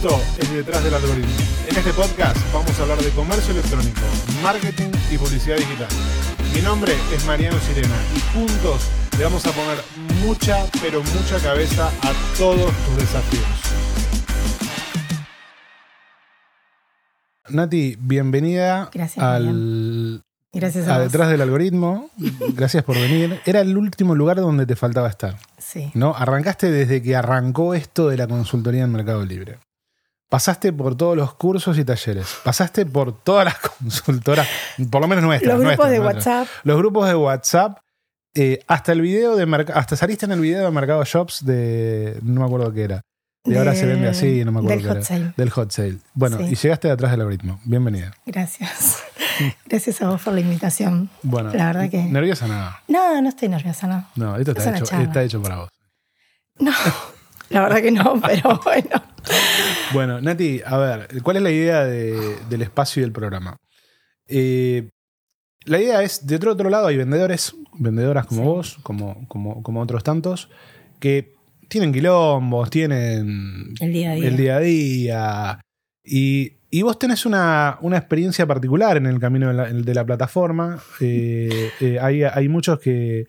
Esto es Detrás del Algoritmo. En este podcast vamos a hablar de comercio electrónico, marketing y publicidad digital. Mi nombre es Mariano Sirena y juntos le vamos a poner mucha, pero mucha cabeza a todos tus desafíos. Nati, bienvenida Gracias, al Gracias a, a vos. Detrás del Algoritmo. Gracias por venir. Era el último lugar donde te faltaba estar. Sí. ¿no? Arrancaste desde que arrancó esto de la consultoría en Mercado Libre. Pasaste por todos los cursos y talleres. Pasaste por todas las consultoras, por lo menos nuestras. Los grupos nuestras, de nuestras. WhatsApp. Los grupos de WhatsApp. eh, hasta el video de merc- hasta saliste en el video de Mercado Shops de. No me acuerdo qué era. Y ahora se vende así, no me acuerdo Del qué hot era. sale. Del hot sale. Bueno, Sí. y llegaste de atrás del algoritmo. Bienvenida. Gracias. Gracias a vos por la invitación. Bueno, La verdad que- nerviosa nada. No, no estoy nerviosa, no. No, esto Es está hecho, está hecho para vos. No, la verdad que no, pero bueno. Bueno, Nati, a ver, ¿cuál es la idea de- del espacio y del programa? Eh, la idea es, de otro, otro lado hay vendedores, vendedoras como Sí. vos, como, como, como otros tantos, que tienen quilombos, tienen El día a día. el día a día. Y, y vos tenés una, una experiencia particular en el camino de la, de la plataforma. Eh, eh, hay, hay muchos que.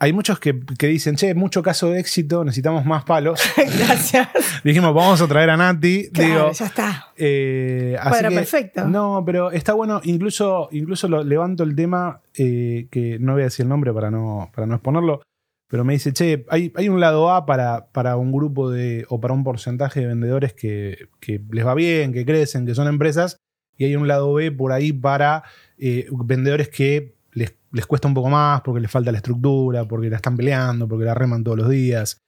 Hay muchos que, que dicen, che, mucho caso de éxito, necesitamos más palos. Gracias. Dijimos, vamos a traer a Nati. Claro, Digo, ya está. eh, así que- perfecto. No, pero está bueno. Incluso, incluso lo, levanto el tema, eh, que no voy a decir el nombre para no, para no exponerlo, pero me dice, che, hay, hay un lado A para, para un grupo de, o para un porcentaje de vendedores que, que les va bien, que crecen, que son empresas, y hay un lado B por ahí para eh, vendedores que les, les cuesta un poco más porque les falta la estructura, porque la están peleando, porque la reman todos los días.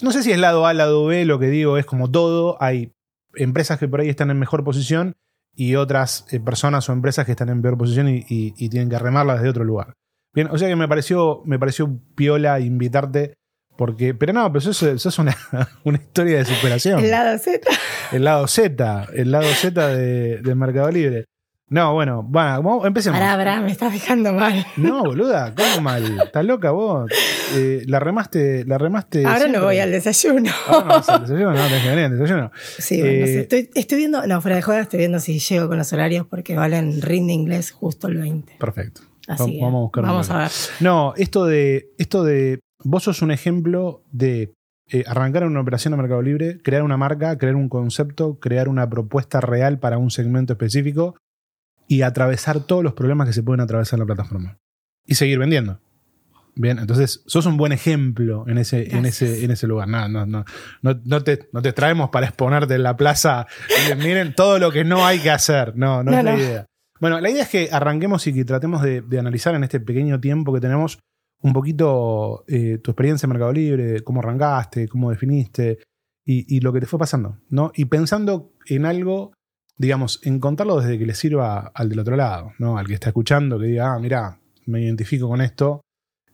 No sé si es lado A, lado B, lo que digo es como todo, hay empresas que por ahí están en mejor posición y otras eh, personas o empresas que están en peor posición y, y- y tienen que remarla desde otro lugar. Bien, o sea que me pareció, me pareció piola invitarte, porque, pero no, pero eso, es- eso es una, una historia de superación. El lado Z. El lado Z, el lado Z de, de Mercado Libre. No, bueno, bueno, empecemos. Pará, pará, me estás dejando mal. No, boluda, ¿cómo mal? ¿Estás loca vos? Eh, la remaste, la remaste. Ahora siempre. no voy al desayuno. Ahora no vas al desayuno, no, al desayuno. Sí, bueno, no Eh, sé, estoy, estoy viendo, no, fuera de joda, estoy viendo si llego con los horarios porque valen rinde inglés justo el 20. Perfecto. Así Va- vamos a buscar Vamos a ver. No, esto de, esto de. Vos sos un ejemplo de eh, arrancar una operación a Mercado Libre, crear una marca, crear un concepto, crear una propuesta real para un segmento específico y atravesar todos los problemas que se pueden atravesar en la plataforma. Y seguir vendiendo. Bien, entonces sos un buen ejemplo en ese, en ese, en ese lugar. No, no, no, no, no te, no te traemos para exponerte en la plaza. y miren todo lo que no hay que hacer. No, no, No, es la no. idea. Bueno, la idea es que arranquemos y que tratemos de, de analizar en este pequeño tiempo que tenemos un poquito eh, tu experiencia en Mercado Libre, cómo arrancaste, cómo definiste y, y lo que te fue pasando, ¿no? Y pensando en algo, digamos, en contarlo desde que le sirva al del otro lado, ¿no? Al que está escuchando, que diga, ah, mira, me identifico con esto,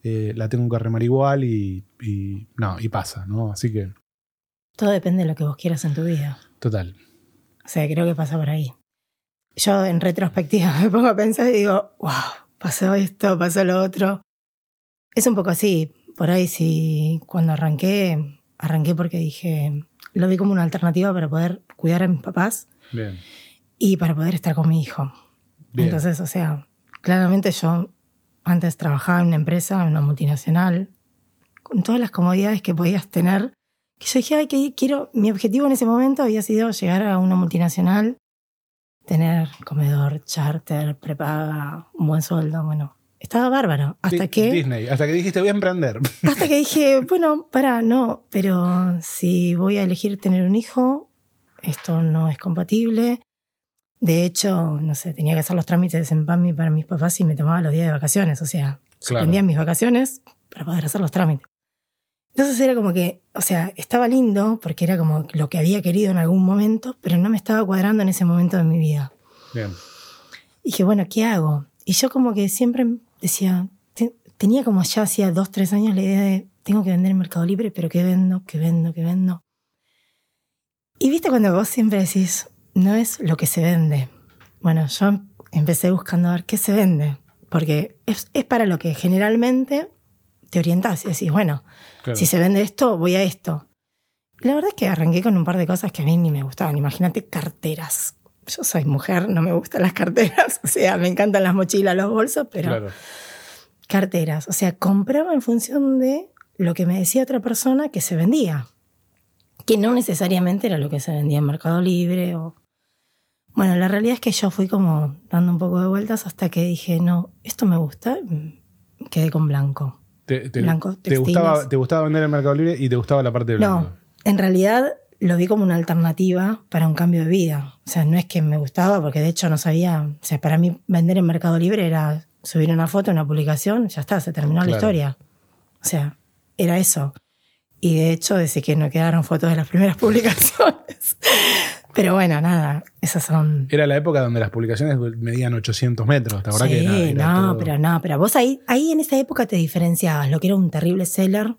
eh, la tengo que remar igual y, y no, y pasa, ¿no? Así que, Todo depende de lo que vos quieras en tu vida. total. O sea, creo que pasa por ahí. Yo en retrospectiva me pongo a pensar y digo, wow, pasó esto, pasó lo otro. Es un poco así. Por ahí sí, cuando arranqué, arranqué porque dije, lo vi como una alternativa para poder cuidar a mis papás Bien. y para poder estar con mi hijo. Bien. Entonces, o sea, claramente yo antes trabajaba en una empresa, en una multinacional, con todas las comodidades que podías tener. Que yo dije, ay, que quiero, mi objetivo en ese momento había sido llegar a una multinacional, tener comedor, charter, prepaga, un buen sueldo, bueno. Estaba bárbaro. Hasta que, Disney, hasta que dijiste voy a emprender. hasta que dije, bueno, para, no, pero si voy a elegir tener un hijo, esto no es compatible. De hecho, no sé, tenía que hacer los trámites en PAMI para mis papás y me tomaba los días de vacaciones. O sea, suspendía mis vacaciones para poder hacer los trámites. Entonces era como que, o sea, estaba lindo porque era como lo que había querido en algún momento, pero no me estaba cuadrando en ese momento de mi vida. Bien. Y dije, bueno, ¿qué hago? Y yo como que siempre decía, te- tenía como ya hacía dos, tres años la idea de, tengo que vender en Mercado Libre, pero ¿qué vendo? ¿Qué vendo? ¿Qué vendo? Y viste cuando vos siempre decís, no es lo que se vende. Bueno, yo empecé buscando a ver qué se vende, porque es, es para lo que generalmente te orientás y decís, bueno, Claro. si se vende esto, voy a esto. La verdad es que arranqué con un par de cosas que a mí ni me gustaban. Imagínate carteras. Yo soy mujer, no me gustan las carteras. O sea, me encantan las mochilas, los bolsos, pero Claro. carteras. O sea, compraba en función de lo que me decía otra persona que se vendía. Que no necesariamente era lo que se vendía en Mercado Libre o... Bueno, la realidad es que yo fui como dando un poco de vueltas hasta que dije, no, esto me gusta, quedé con blanco. Te, te- Blanco, te gustaba, te gustaba vender en Mercado Libre y te gustaba la parte de blanco. No, en realidad lo vi como una alternativa para un cambio de vida. O sea, no es que me gustaba, porque de hecho no sabía. O sea, para mí vender en Mercado Libre era subir una foto, una publicación, ya está, se terminó la historia. O sea, era eso. Y de hecho, desde que no quedaron fotos de las primeras publicaciones. Pero bueno, nada, esas son. Era la época donde las publicaciones medían 800 metros, ¿te acordás Sí, que era- era no, todo- pero no, pero vos ahí, ahí en esa época te diferenciabas lo que era un terrible seller,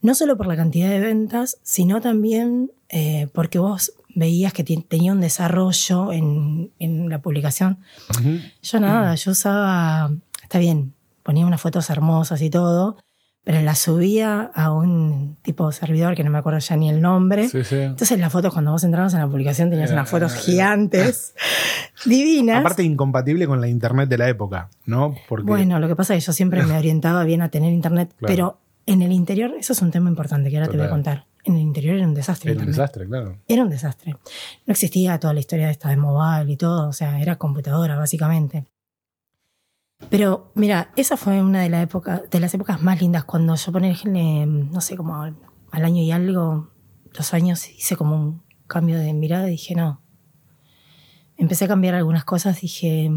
no solo por la cantidad de ventas, sino también eh, porque vos veías que tenía un desarrollo en, en la publicación. Yo nada, yo usaba, está bien, ponía unas fotos hermosas y todo, pero las subía a un tipo de servidor que no me acuerdo ya ni el nombre. Sí, sí. Entonces las fotos, cuando vos entrabas en la publicación, tenías Era- unas fotos era- gigantes, divinas. Aparte incompatible con la internet de la época, ¿no? Porque Bueno, lo que pasa es que yo siempre me orientaba bien a tener internet, Claro. pero en el interior, eso es un tema importante que ahora te voy a contar. En el interior era un desastre. era un desastre, claro. Era un desastre. No existía toda la historia de esta de mobile y todo, o sea, era computadora básicamente. Pero mira, esa fue una de, la época, de las épocas más lindas cuando yo ponerle, no sé, como al, año y algo, dos años, hice como un cambio de mirada y dije, no. Empecé a cambiar algunas cosas, dije,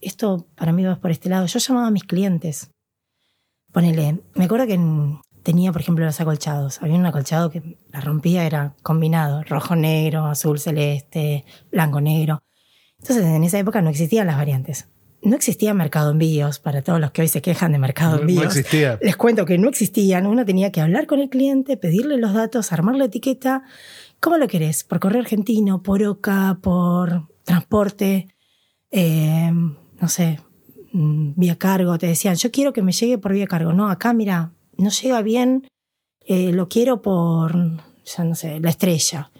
esto para mí va por este lado. Yo llamaba a mis clientes. Ponele, me acuerdo que en- tenía, por ejemplo, los acolchados. Había un acolchado que la rompía, era combinado, rojo, negro, azul, celeste, blanco, negro. Entonces, en esa época no existían las variantes. No existía mercado envíos, para todos los que hoy se quejan de mercado No, no envíos. existía. Les cuento que no existían. Uno tenía que hablar con el cliente, pedirle los datos, armar la etiqueta. ¿Cómo lo querés? ¿Por correo argentino? ¿Por OCA? ¿Por transporte? Eh, no sé, mm, vía cargo. Te decían, yo quiero que me llegue por vía cargo. No, acá mira, no llega bien. eh, lo quiero por, ya no sé, la estrella.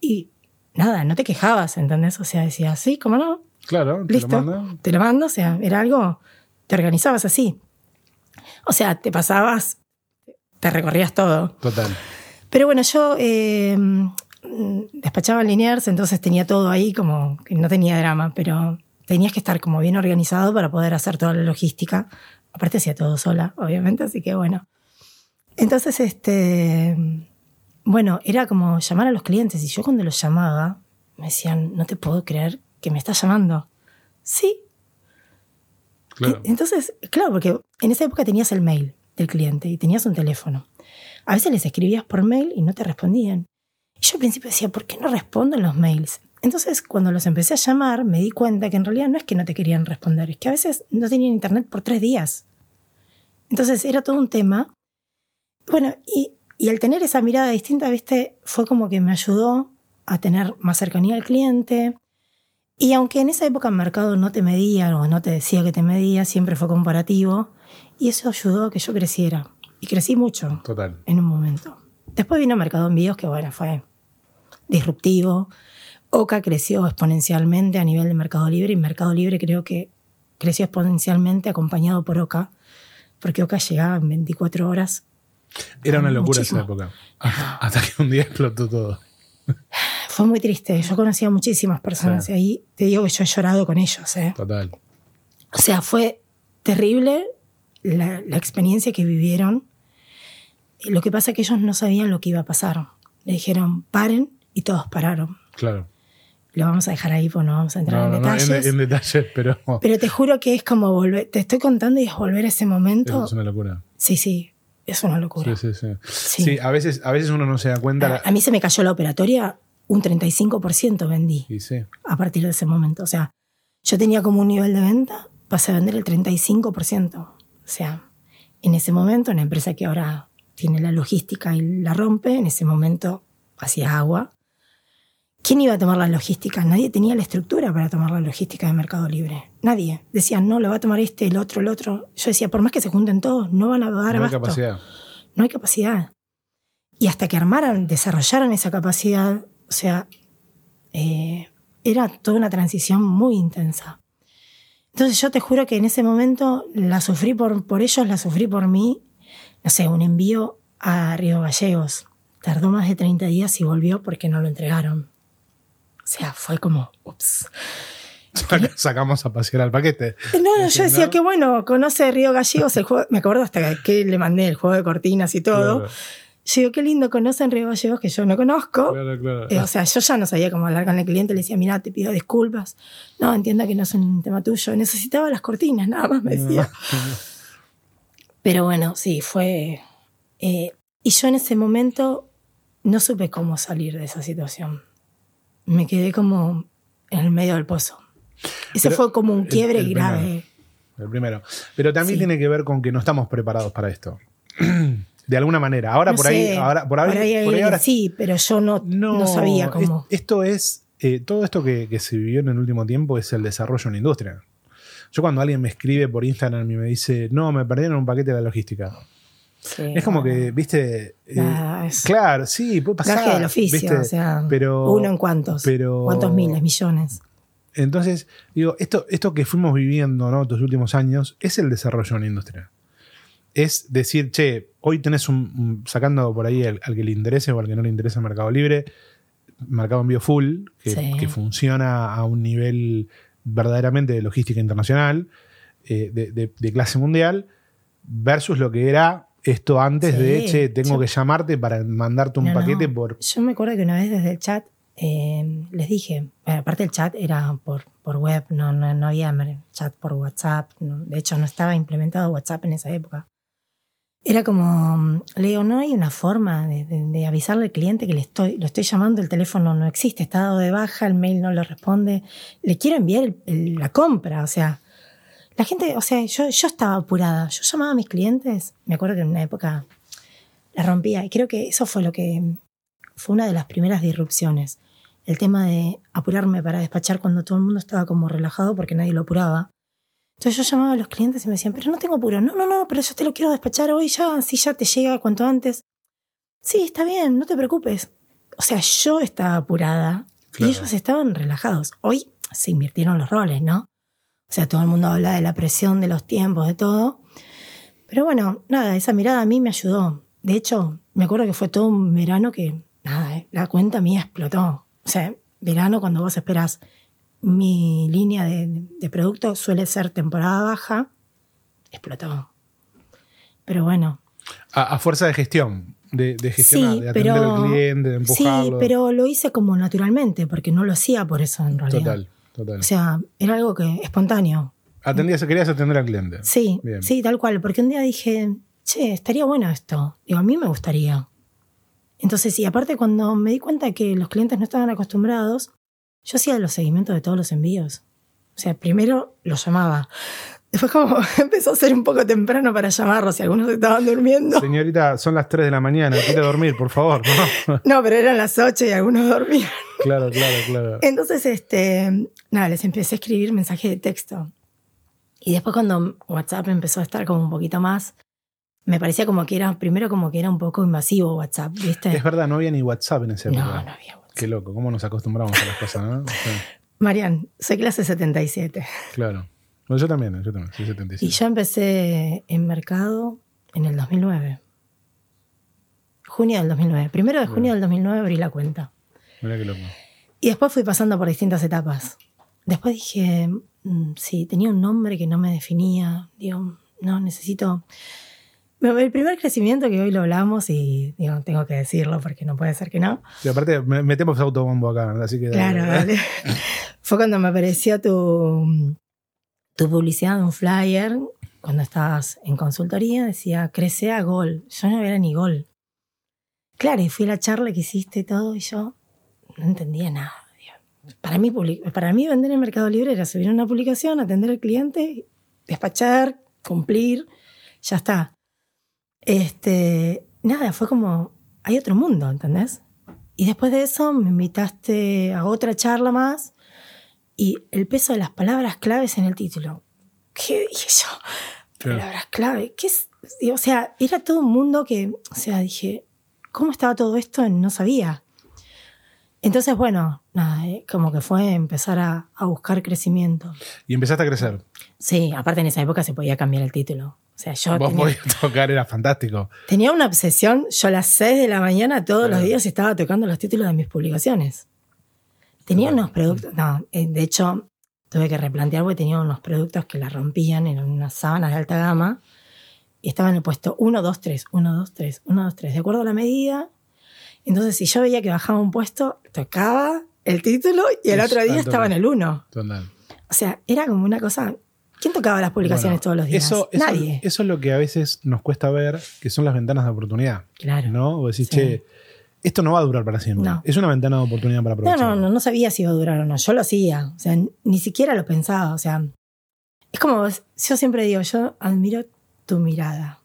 Y nada, no te quejabas, ¿entendés? O sea, decías, sí, ¿cómo no? Claro, te Listo. lo mando. Te lo mando, o sea, era algo, te organizabas así. O sea, te pasabas, te recorrías todo. Total. Pero bueno, yo eh, despachaba en Liniers, entonces tenía todo ahí como que no tenía drama, pero tenías que estar como bien organizado para poder hacer toda la logística. Aparte hacía todo sola, obviamente, así que bueno. Entonces, este, bueno, era como llamar a los clientes y yo cuando los llamaba me decían, no te puedo creer que me estás llamando. Sí, Claro. y- Entonces, claro, porque en esa época tenías el mail del cliente y tenías un teléfono. A veces les escribías por mail y no te respondían. Y yo al principio decía, ¿por qué no responden los mails? Entonces, cuando los empecé a llamar, me di cuenta que en realidad no es que no te querían responder, es que a veces no tenían internet por tres días. Entonces, era todo un tema. Bueno, y, y al tener esa mirada distinta, viste, fue como que me ayudó a tener más cercanía al cliente, y aunque en esa época el mercado no te medía o no te decía que te medía, siempre fue comparativo. Y eso ayudó a que yo creciera. Y crecí mucho Total. en un momento. Después vino Mercado Envíos, que bueno, fue disruptivo. Oca creció exponencialmente a nivel de Mercado Libre y Mercado Libre creo que creció exponencialmente acompañado por Oca, porque Oca llegaba en 24 horas. Era una locura Muchísimo. esa época. Hasta, hasta que un día explotó todo. Fue muy triste. Yo conocía a muchísimas personas Sí. y ahí te digo que yo he llorado con ellos. ¿eh? Total. O sea, fue terrible la, la experiencia que vivieron. Lo que pasa es que ellos no sabían lo que iba a pasar. Le dijeron, paren, y todos pararon. Claro. Lo vamos a dejar ahí, pues no vamos a entrar No, en no, no, en, detalles. en detalles, pero Pero te juro que es como volver, te estoy contando y es volver a ese momento. es una locura. Sí, sí, es una locura. Sí, sí, sí. Sí. Sí, a, veces, a veces uno no se da cuenta. A, la- a mí se me cayó la operatoria, un 35% vendí sí. a partir de ese momento. O sea, yo tenía como un nivel de venta, pasé a vender el 35%. O sea, en ese momento, una empresa que ahora tiene la logística y la rompe, en ese momento hacía agua. ¿Quién iba a tomar la logística? Nadie tenía la estructura para tomar la logística de Mercado Libre. Nadie. Decían, no, lo va a tomar este, el otro, el otro. Yo decía, por más que se junten todos, no van a dar No hay capacidad. No hay capacidad. Y hasta que armaran, desarrollaran esa capacidad, o sea, eh, era toda una transición muy intensa. Entonces yo te juro que en ese momento la sufrí por, por ellos, la sufrí por mí. No sé, un envío a Río Gallegos. Tardó más de 30 días y volvió porque no lo entregaron. O sea, fue como, ups. Sacamos a pasear al paquete. No, no, yo decía que bueno, conoce Río Gallegos, el juego, me acuerdo hasta que le mandé el juego de cortinas y todo. Claro. Yo digo, qué lindo conocen Río Gallegos que yo no conozco. Claro, claro. Eh, o sea, yo ya no sabía cómo hablar con el cliente, le decía, mira, te pido disculpas. No, entienda que no es un tema tuyo. Necesitaba las cortinas, nada más me decía. Pero bueno, sí, fue... eh, y yo en ese momento no supe cómo salir de esa situación. Me quedé como en el medio del pozo. Ese Pero fue como un el- quiebre el grave. primero. El primero. Pero también Sí. tiene que ver con que no estamos preparados para esto. De alguna manera. Ahora No por ahí, ahora, por ahí, por ahí, por ahí ahora sí, pero yo no, no, sabía cómo. es- esto es. eh, todo esto que, que se vivió en el último tiempo es el desarrollo en la industria. Yo cuando alguien me escribe por Instagram y me dice, no, me perdieron un paquete de la logística. Sí, es como bueno. que, viste. eh, Nada, claro, sí, puede pasar. del oficio, ¿viste? o sea, pero, uno en cuántos, pero- cuántos miles, millones. Entonces, digo, esto, esto que fuimos viviendo ¿no? estos últimos años es el desarrollo en la industria. Es decir, che, hoy tenés un, sacando por ahí al, al que le interese o al que no le interesa el Mercado Libre, Mercado Envío Full, que, Sí. que funciona a un nivel verdaderamente de logística internacional, eh, de, de- de clase mundial, versus lo que era esto antes Sí, de, che, tengo yo- que llamarte para mandarte un No, no. paquete por... Yo me acuerdo que una vez desde el chat eh, les dije, eh, aparte el chat era por, por web, no, no, no había chat por WhatsApp, de hecho no estaba implementado WhatsApp en esa época. Era como, mm, le digo, no hay una forma de, avisarle al cliente que le estoy, lo estoy llamando, el teléfono no existe, está dado de baja, el mail no le responde, le quiero enviar la compra, o sea, la gente, o sea, yo, yo estaba apurada, yo llamaba a mis clientes, me acuerdo que en una época la rompía y creo que eso fue lo que fue una de las primeras disrupciones. El tema de apurarme para despachar cuando todo el mundo estaba como relajado porque nadie lo apuraba. Entonces yo llamaba a los clientes y me decían, pero no tengo apuro. No, no, no, pero yo te lo quiero despachar hoy ya, así ya te llega cuanto antes. Sí, está bien, no te preocupes. O sea, yo estaba apurada Claro. y ellos estaban relajados. Hoy se invirtieron los roles, ¿no? O sea, todo el mundo habla de la presión, de los tiempos, de todo. Pero bueno, nada, esa mirada a mí me ayudó. De hecho, me acuerdo que fue todo un verano que, nada, eh, la cuenta mía explotó. O sea, verano cuando vos esperás mi línea de, de producto suele ser temporada baja, explotó. Pero bueno, A, a fuerza de gestión, de, de gestionar, Sí, de atender pero- al cliente, de empujarlo. sí, pero lo hice como naturalmente, porque no lo hacía por eso en realidad. Total, total. O sea, era algo que espontáneo. Atendías, querías atender al cliente. Sí, Bien. sí, tal cual. Porque un día dije, che, estaría bueno esto. Digo, a mí me gustaría. Entonces, sí, aparte cuando me di cuenta que los clientes no estaban acostumbrados, yo hacía los seguimientos de todos los envíos. O sea, primero los llamaba. Después como empezó a ser un poco temprano para llamarlos y algunos estaban durmiendo. Señorita, son las 3 de la mañana, quiere dormir, por favor. ¿no? No, pero eran las 8 y algunos dormían. claro, claro, claro. Entonces, este, nada, les empecé a escribir mensajes de texto. Y después cuando WhatsApp empezó a estar como un poquito más, me parecía como que era, primero como que era un poco invasivo WhatsApp, ¿viste? Es verdad, no había ni WhatsApp en ese no, época. no había. Qué loco, cómo nos acostumbramos a las cosas, ¿no? Marian, soy clase 77. claro. Bueno, yo también, yo también, soy 77. Y yo empecé en mercado en el 2009. Junio del 2009. Primero de junio del 2009 abrí la cuenta. Mirá qué loco. Y después fui pasando por distintas etapas. Después dije, mm, sí, tenía un nombre que no me definía. Digo, no, necesito... El primer crecimiento que hoy lo hablamos y digo, tengo que decirlo porque no puede ser que no. Y aparte, me- metemos autobombo acá, así que. Claro, dale. Fue cuando me apareció tu, tu publicidad un flyer, cuando estabas en consultoría, decía, crece a gol. Yo no era ni gol. Claro, y fui a la charla que hiciste y todo, y yo no entendía nada. Para mí, para mí vender en Mercado Libre era subir una publicación, atender al cliente, despachar, cumplir, ya está. Este, nada, fue como, hay otro mundo, ¿entendés? Y después de eso me invitaste a otra charla más y el peso de las palabras claves en el título. ¿Qué dije yo? Claro. Palabras clave. ¿Qué es? O sea, era todo un mundo que, o sea, dije, cómo estaba todo esto, no sabía. Entonces, bueno, nada, eh, como que fue empezar a, a buscar crecimiento. Y empezaste a crecer. Sí, aparte en esa época se podía cambiar el título. O sea, yo Vos tenía, podías tocar, era fantástico. tenía una obsesión. Yo a las 6 de la mañana todos los Claro. días estaba tocando los títulos de mis publicaciones. Tenía unos productos, no, eh, de hecho tuve que replantear porque tenía unos productos que la rompían, eran unas sábanas de alta gama y estaban en el puesto 1, 2, 3, 1, 2, 3, 1, 2, 3, de acuerdo a la medida. Entonces, si yo veía que bajaba un puesto, tocaba el título y el Es otro día estaba en el 1. Total. O sea, era como una cosa. ¿Quién tocaba las publicaciones Bueno, todos los días? Eso, eso, Nadie. eso es lo que a veces nos cuesta ver, que son las ventanas de oportunidad. claro. ¿No? O decís, Sí. che, esto no va a durar para siempre. No. Es una ventana de oportunidad para No, aprovechar. no, no, no sabía si iba a durar o no. Yo lo hacía. O sea, ni siquiera lo pensaba. O sea, es como, yo siempre digo, yo admiro tu mirada.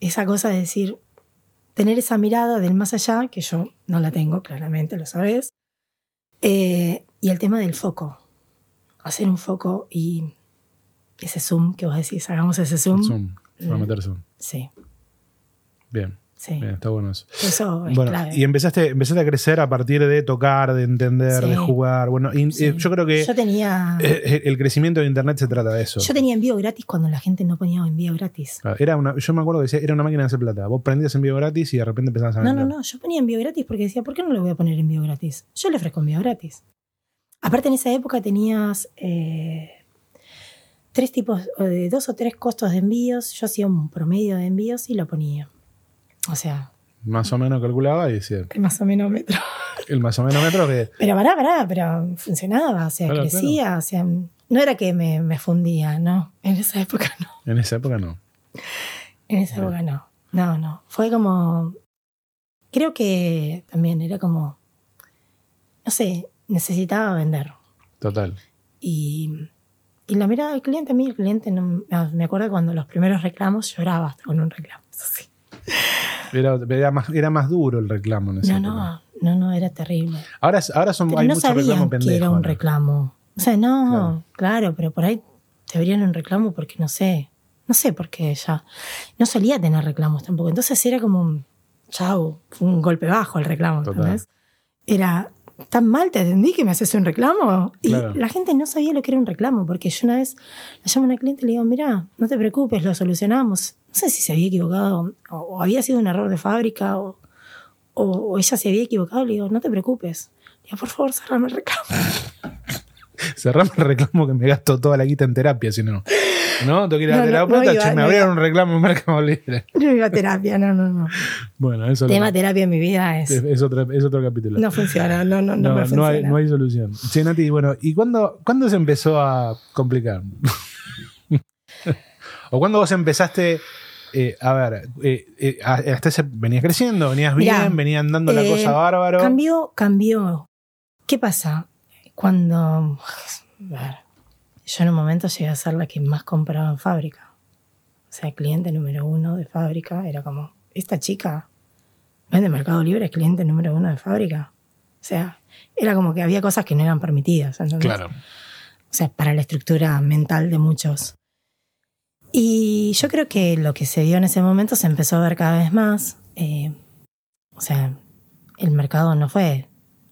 Esa cosa de decir, tener esa mirada del más allá, que yo no la tengo, claramente, lo sabes. Eh, y el tema del foco. Hacer un foco y ese zoom que vos decís, hagamos ese zoom. El Zoom. Para Mm. meter Zoom. Sí, Bien, sí. bien, está bueno eso. Eso es Bueno, clave. y empezaste, empezaste a crecer a partir de tocar, de entender, Sí. de jugar. Bueno, Sí. eh, yo creo que yo tenía, eh, el crecimiento de Internet se trata de eso. yo tenía envío gratis cuando la gente no ponía envío gratis. Claro, Era una, yo me acuerdo que decía, era una máquina de hacer plata. Vos prendías envío gratis y de repente empezabas a No, vender. no, no. Yo ponía envío gratis porque decía, ¿por qué no le voy a poner envío gratis? Yo le ofrezco envío gratis. Aparte, en esa época tenías eh, tres tipos, dos o tres costos de envíos. Yo hacía un promedio de envíos y lo ponía. O sea, Más o menos calculaba y decía, que más o menos metro. el más o menos metro que. Pero pará, pará, pero funcionaba, o sea, Claro, crecía, o sea, no era que me, me fundía, no. En esa época no. En esa época no. En esa época no. No, no. Fue como. Creo que también era como. No sé, necesitaba vender. Total. Y, y la mirada del cliente, a mí el cliente, no, me acuerdo cuando los primeros reclamos lloraba hasta con un reclamo. Eso sí. Era, era, más, era más duro el reclamo en esa No, no, no, no, era terrible. Ahora, ahora son, Pero hay no mucho reclamo pendejo. que era un reclamo. O sea, no, Claro. claro. pero por ahí te abrían un reclamo porque no sé. No sé por qué ya. No solía tener reclamos tampoco. Entonces era como un. Chau, un golpe bajo el reclamo. ¿entendés? Era tan mal te atendí que me haces un reclamo. Y Claro. la gente no sabía lo que era un reclamo, porque yo una vez la llamo a una cliente y le digo, mira, no te preocupes, lo solucionamos. No sé si se había equivocado o, o había sido un error de fábrica o, o, o ella se había equivocado. Le digo, no te preocupes. Le digo, por favor, cerrame el reclamo. Cerrame el reclamo que me gasto toda la guita en terapia, si no. No, tengo que ir a No, la no, terapeuta, no me abrieron un reclamo en Mercado Libre. No iba a terapia, no, no, no. Bueno, eso Tema no- terapia en mi vida es. es, es otro, es otro capítulo. No funciona, no, no, no, no, me no funciona. hay, no hay solución. Che, Nati, bueno, ¿y cuándo, cuándo se empezó a complicar? ¿O cuándo vos empezaste, eh, a ver, eh, eh, hasta ese, venías creciendo, venías Mirá, bien, venía andando la eh, cosa bárbaro? Cambió, cambió. ¿Qué pasa? Cuando. a ver, yo en un momento llegué a ser la que más compraba en fábrica. O sea, cliente número uno de fábrica era como, esta chica vende Mercado Libre, es cliente número uno de fábrica. O sea, era como que había cosas que no eran permitidas. ¿entendés? Claro. o sea, para la estructura mental de muchos. Y yo creo que lo que se vio en ese momento se empezó a ver cada vez más. eh, o sea, el mercado no fue.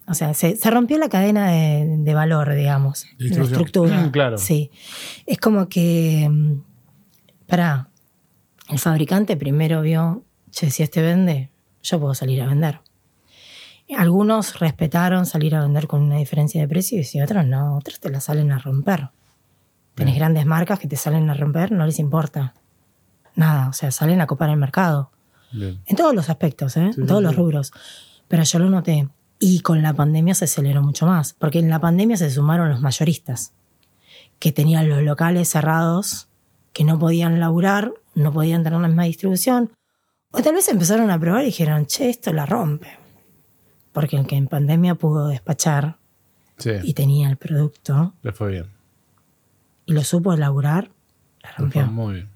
O sea, se, se rompió la cadena de, de valor, digamos. La Distribución. estructura. Mm, claro. Sí. Es como que. mm, Para. El fabricante primero vio, che, si este vende, yo puedo salir a vender. Algunos respetaron salir a vender con una diferencia de precio y otros no, otros te la salen a romper. Tenés Bien. grandes marcas que te salen a romper, no les importa. Nada, o sea, salen a copar el mercado. Bien. En todos los aspectos, ¿eh? Sí, en todos los rubros. Pero yo lo noté. Y con la pandemia se aceleró mucho más, porque en la pandemia se sumaron los mayoristas, que tenían los locales cerrados, que no podían laburar, no podían tener la misma distribución, o tal vez empezaron a probar y dijeron, che, esto la rompe. Porque el que en pandemia pudo despachar Sí, y tenía el producto le fue bien. Y lo supo elaborar, la rompió. muy bien.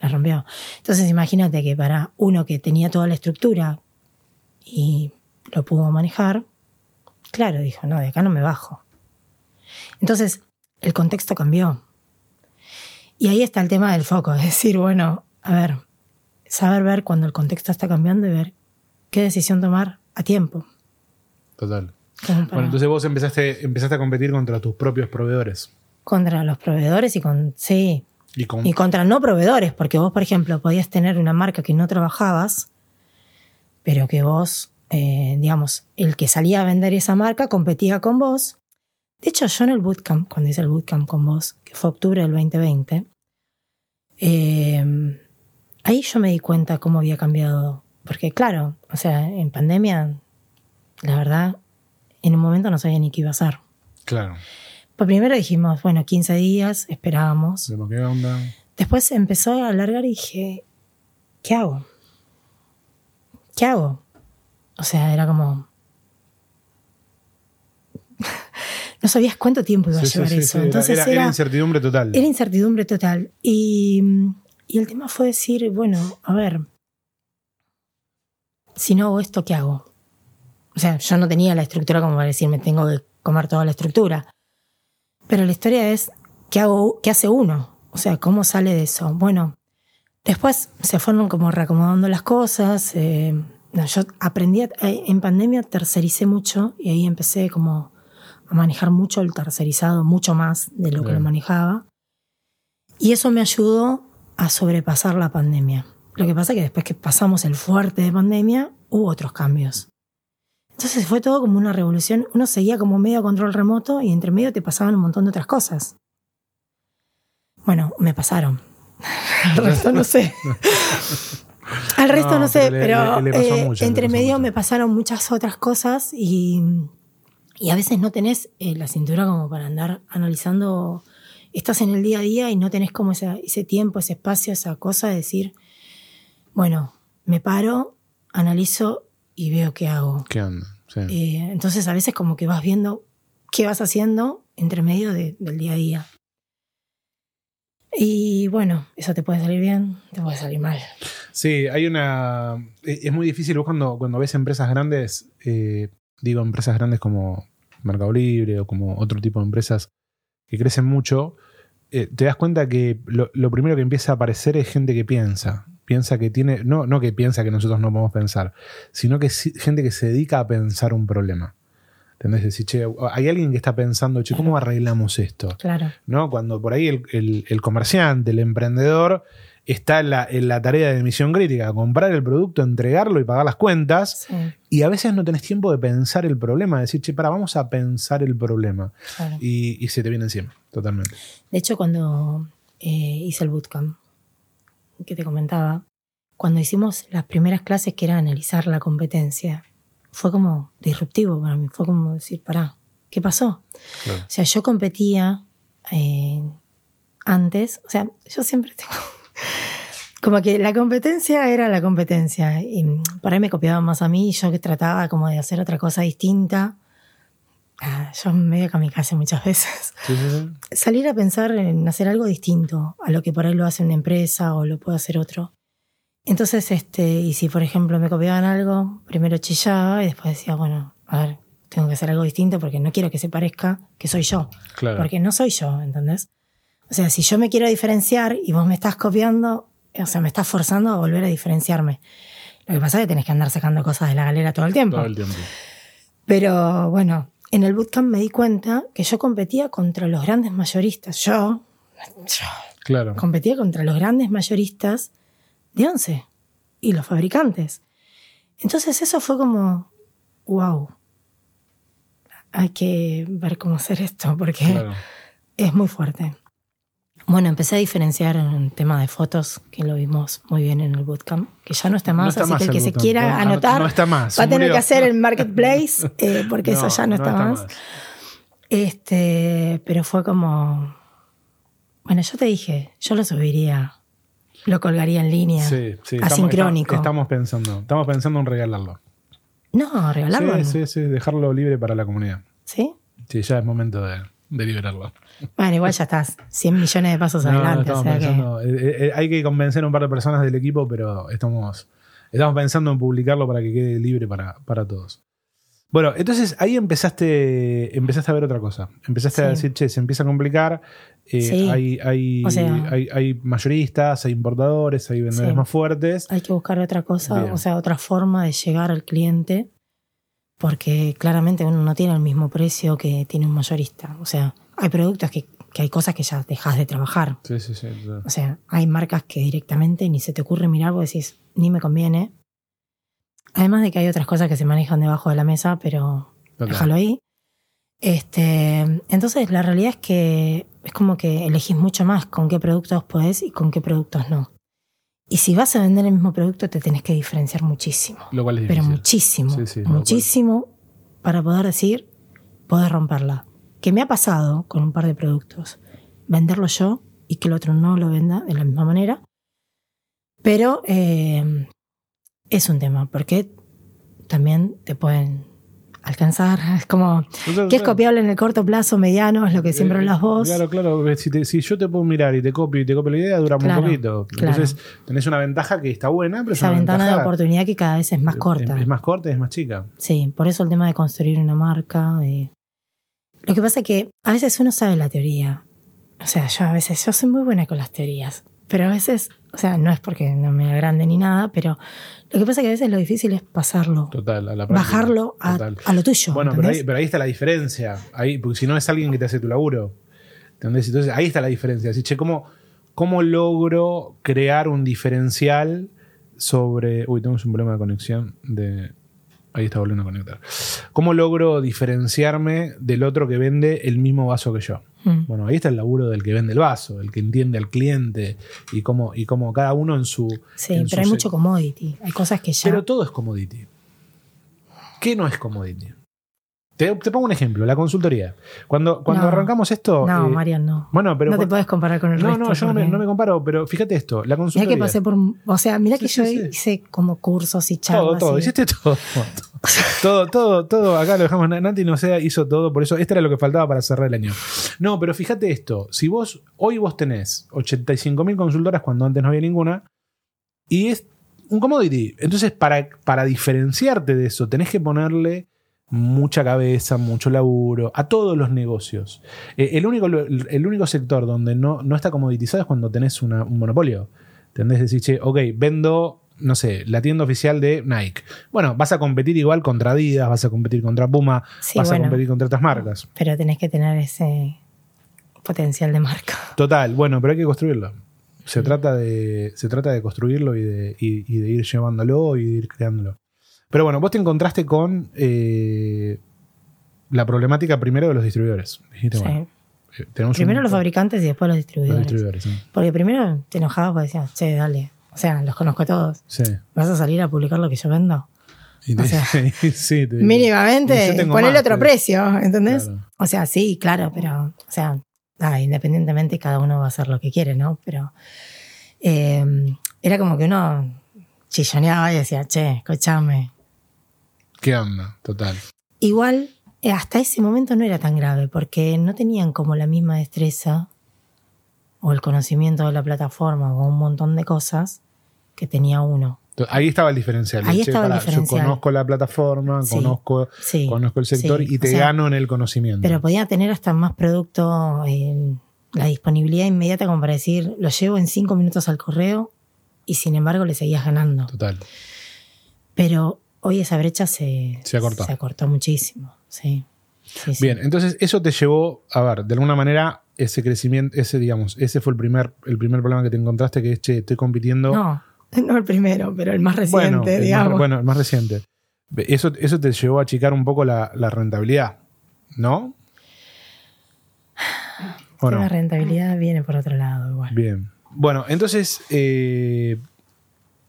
la rompió. Entonces imagínate que para uno que tenía toda la estructura y lo pudo manejar, claro, dijo, no, de acá no me bajo. Entonces el contexto cambió. Y ahí está el tema del foco, es decir, bueno, a ver, saber ver cuando el contexto está cambiando y ver qué decisión tomar a tiempo. Total. Bueno, entonces vos empezaste, empezaste a competir contra tus propios proveedores. Contra los proveedores y con. Sí. Y con, Y contra no proveedores, porque vos, por ejemplo, podías tener una marca que no trabajabas, pero que vos, eh, digamos, el que salía a vender esa marca competía con vos. De hecho, yo en el bootcamp, cuando hice el bootcamp con vos, que fue octubre del 2020, eh, ahí yo me di cuenta cómo había cambiado. Porque, claro, o sea, en pandemia, la verdad, en un momento no sabía ni qué iba a hacer. Claro. Pues primero dijimos, bueno, 15 días, esperábamos. Qué onda. Después empezó a alargar y dije, ¿qué hago? ¿Qué hago? O sea, era como... no sabías cuánto tiempo iba a sí, llevar sí, eso. sí, Entonces era, era, era incertidumbre total. era incertidumbre total. Y, y el tema fue decir, bueno, a ver, si no hago esto, ¿qué hago? O sea, yo no tenía la estructura como para decir, me tengo que comer toda la estructura. Pero la historia es, ¿qué, hago, qué hace uno? O sea, ¿cómo sale de eso? Bueno, después se fueron como reacomodando las cosas. eh, no, yo aprendí, a- eh, en pandemia tercericé mucho y ahí empecé como a manejar mucho el tercerizado, mucho más de lo que lo manejaba. Y eso me ayudó a sobrepasar la pandemia. Lo que pasa es que después que pasamos el fuerte de pandemia, hubo otros cambios. Entonces fue todo como una revolución. Uno seguía como medio a control remoto y entre medio te pasaban un montón de otras cosas. Bueno, me pasaron. Al resto no sé. Al resto no, No, sé, pero le- pero le- le pasó eh, mucho, entre medio mucho. me pasaron muchas otras cosas y, y a veces no tenés eh, la cintura como para andar analizando. Estás en el día a día y no tenés como ese tiempo, ese espacio, esa cosa de decir, bueno, me paro, analizo y veo qué hago. ¿Qué onda? Sí. Eh, entonces a veces como que vas viendo qué vas haciendo entre medio de- del día a día. Y bueno, eso te puede salir bien, te puede salir mal. Sí, hay una. e- Es muy difícil vos cuando, cuando ves empresas grandes, eh, digo empresas grandes como Mercado Libre o como otro tipo de empresas que crecen mucho, eh, te das cuenta que lo, lo primero que empieza a aparecer es gente que piensa. Piensa que tiene. No, no que piensa que nosotros no podemos pensar, sino que sí- gente que se dedica a pensar un problema. ¿Entendés? Decir, che, hay alguien que está pensando, che, ¿cómo arreglamos esto? Claro, ¿no? Cuando por ahí el, el- el comerciante, el emprendedor, está en la, en la tarea de misión crítica, comprar el producto, entregarlo y pagar las cuentas, sí, y a veces no tenés tiempo de pensar el problema, decir, che, para, vamos a pensar el problema. claro. Y, y se te viene encima, totalmente. De hecho, cuando eh, hice el bootcamp, que te comentaba, cuando hicimos las primeras clases que era analizar la competencia, fue como disruptivo para mí, fue como decir, pará, ¿qué pasó? Claro. O sea, yo competía eh, antes, o sea, yo siempre tengo... Como que la competencia era la competencia. Y por ahí me copiaban más a mí, yo que trataba como de hacer otra cosa distinta. Ah, yo medio kamikaze muchas veces. Sí, sí, sí. Salir a pensar en hacer algo distinto a lo que por ahí lo hace una empresa o lo puede hacer otro. Entonces, este, y si por ejemplo me copiaban algo, primero chillaba y después decía, bueno, a ver, tengo que hacer algo distinto porque no quiero que se parezca que soy yo. Claro. Porque no soy yo, ¿entendés? O sea, si yo me quiero diferenciar y vos me estás copiando, o sea, me estás forzando a volver a diferenciarme. Lo que pasa es que tenés que andar sacando cosas de la galera todo el tiempo. Todo el tiempo. Pero bueno, en el bootcamp me di cuenta que yo competía contra los grandes mayoristas. Yo, yo Claro. competía contra los grandes mayoristas de once y los fabricantes. Entonces eso fue como, wow, hay que ver cómo hacer esto porque Claro. es muy fuerte. Bueno, empecé a diferenciar en un tema de fotos, que lo vimos muy bien en el bootcamp, que ya no está más, No está así más que el que se quiera No, no- anotar no está más, va a tener murió. que hacer el marketplace, eh, porque eso ya no, está, más. Este, pero fue como, bueno, yo te dije, yo lo subiría, lo colgaría en línea, Sí, sí. asincrónico. Estamos, estamos pensando, estamos pensando en regalarlo. No, regalarlo. Sí, sí, sí, dejarlo libre para la comunidad. ¿Sí? Sí, ya es momento de, de liberarlo. Bueno, igual ya estás 100 millones de pasos No, adelante. estamos o sea que- pensando, eh, eh, hay que convencer a un par de personas del equipo, pero estamos, estamos pensando en publicarlo para que quede libre para, para todos. Bueno, entonces ahí empezaste, empezaste a ver otra cosa. Empezaste a decir, che, se empieza a complicar. eh, Sí. hay, hay, O sea- hay, hay mayoristas, hay importadores, hay vendedores Sí. más fuertes. Hay que buscar otra cosa, Bien. o sea, otra forma de llegar al cliente, porque claramente uno no tiene el mismo precio que tiene un mayorista. O sea, hay productos que, que hay cosas que ya dejas de trabajar. Sí, sí, sí. O sea, hay marcas que directamente ni se te ocurre mirar, vos decís, ni me conviene. Además de que hay otras cosas que se manejan debajo de la mesa, pero Total. déjalo ahí. Este, entonces, la realidad es que es como que elegís mucho más con qué productos podés y con qué productos no. Y si vas a vender el mismo producto, te tenés que diferenciar muchísimo. Lo cual es Pero muchísimo. Sí, sí, cual- muchísimo para poder decir, poder romperla. Que me ha pasado con un par de productos. Venderlo yo y que el otro no lo venda de la misma manera. Pero eh, es un tema, porque también te pueden alcanzar. Es como, Claro, que es claro. copiable en el corto plazo, mediano, es lo que siempre Eh, hablas vos. Claro, claro. Si, te- si yo te puedo mirar y te copio y te copio la idea, dura Claro, muy poquito. Entonces, tenés una ventaja que está buena, pero es Esa una ventana de oportunidad que cada vez es más corta. Es, es más corta y es más chica. Sí, por eso el tema de construir una marca. De... Lo que pasa es que a veces uno sabe la teoría. O sea, yo a veces, yo soy muy buena con las teorías. Pero a veces, o sea, no es porque no me agrande ni nada, pero lo que pasa es que a veces lo difícil es pasarlo, Total, a la práctica. bajarlo a, lo tuyo. Bueno, pero ahí, pero ahí está la diferencia. Ahí, porque si no es alguien que te hace tu laburo. ¿Entendés? Entonces ahí está la diferencia. Así, che, ¿cómo, ¿cómo logro crear un diferencial sobre. Uy, tenemos un problema de conexión. De... Ahí está volviendo a conectar. ¿Cómo logro diferenciarme del otro que vende el mismo vaso que yo? Mm. Bueno, ahí está el laburo del que vende el vaso, el que entiende al cliente y cómo, y cómo cada uno en su. Sí, en pero hay mucho commodity. Hay cosas que ya. pero todo es commodity. ¿Qué no es commodity? Te, te pongo un ejemplo, la consultoría. Cuando, cuando No. arrancamos esto. no, eh, Marian, no. Bueno, pero. no te puedes comparar con el no, resto. no, yo no me, porque- no me comparo, pero fíjate esto, la Mirá consultoría. que pasé por. O sea, mirá Sí, que sí, yo sí. hice como cursos y todo, charlas. todo, y- hiciste todo. todo, todo, todo. Acá lo dejamos. Nati no sé, hizo todo. Por eso, este era lo que faltaba para cerrar el año. No, pero fíjate esto. Si vos, hoy vos tenés 85.000 consultoras cuando antes no había ninguna, y es un commodity. Entonces, para, para diferenciarte de eso, tenés que ponerle mucha cabeza, mucho laburo a todos los negocios. Eh, el, único, el único sector donde no, no está comoditizado es cuando tenés una- un monopolio. ¿Entendés? Decir, che, ok, vendo, no sé, la tienda oficial de Nike. Bueno, vas a competir igual contra Adidas, vas a competir contra Puma, Sí, vas a competir contra otras marcas. Pero tenés que tener ese potencial de marca. Total, bueno, pero hay que construirlo. Se trata de, se trata de construirlo y de, y- y de ir llevándolo y de ir creándolo. Pero bueno, vos te encontraste con eh, la problemática primero de los distribuidores. Dijiste, Sí. bueno, eh, Primero un- los fabricantes y después los los distribuidores. Porque primero te enojabas porque decías, che, dale. O sea, los conozco a todos. Sí. ¿Vas a salir a publicar lo que yo vendo? Y te- O sea, sí, te- Mínimamente, más, otro precio, ¿entendés? Claro. O sea, sí, claro, pero, o sea, nada, independientemente cada uno va a hacer lo que quiere, ¿no? Pero eh, era como que uno chilloneaba y decía, che, escúchame. ¿Qué onda? Total. Igual, eh, hasta ese momento no era tan grave, porque no tenían como la misma destreza o el conocimiento de la plataforma o un montón de cosas que tenía uno. Ahí estaba el diferencial. Ahí Che, estaba el diferencial. Yo conozco la plataforma, Sí, conozco, Sí. conozco el sector sí, y te o sea, gano en el conocimiento. Pero podía tener hasta más producto, eh, la disponibilidad inmediata como para decir, lo llevo en cinco minutos al correo y sin embargo le seguías ganando. Total. Pero hoy esa brecha se, Se acortó. se acortó muchísimo. Sí. Sí, sí. Bien, entonces eso te llevó, a ver, de alguna manera, ese crecimiento, ese, digamos, ese fue el primer, el primer problema que te encontraste, que es, che, estoy compitiendo. No, no el primero, pero el más reciente, bueno, el digamos. Más, bueno, el más reciente. Eso, eso te llevó a achicar un poco la, la rentabilidad, ¿no? ¿O no? La rentabilidad viene por otro lado igual. Bien. Bueno, entonces eh,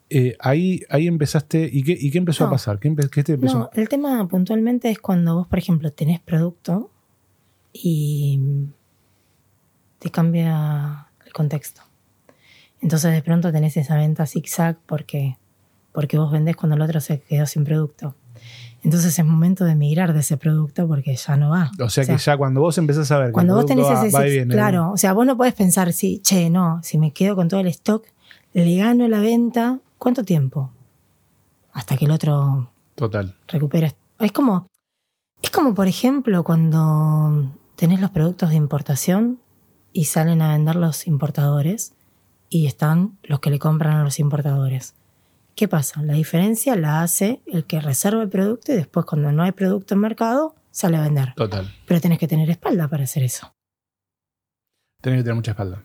eh, ahí, ahí empezaste. ¿Y qué, y qué empezó a pasar? ¿Qué, qué te empezó? No, el tema puntualmente es cuando vos, por ejemplo, tenés producto y te cambia el contexto. Entonces de pronto tenés esa venta zigzag porque, porque vos vendés cuando el otro se quedó sin producto. Entonces es momento de migrar de ese producto porque ya no va. o sea que ya cuando vos empezás a ver Cuando el vos tenés producto ese va- va claro, o sea, vos no podés pensar si, che, no, si me quedo con todo el stock, le gano la venta, ¿cuánto tiempo? Hasta que el otro Total. recupera. Es como, Es como, por ejemplo, cuando tenés los productos de importación y salen a vender los importadores y están los que le compran a los importadores. ¿Qué pasa? La diferencia la hace el que reserva el producto y después cuando no hay producto en mercado sale a vender. Total. Pero tenés que tener espalda para hacer eso. Tenés que tener mucha espalda.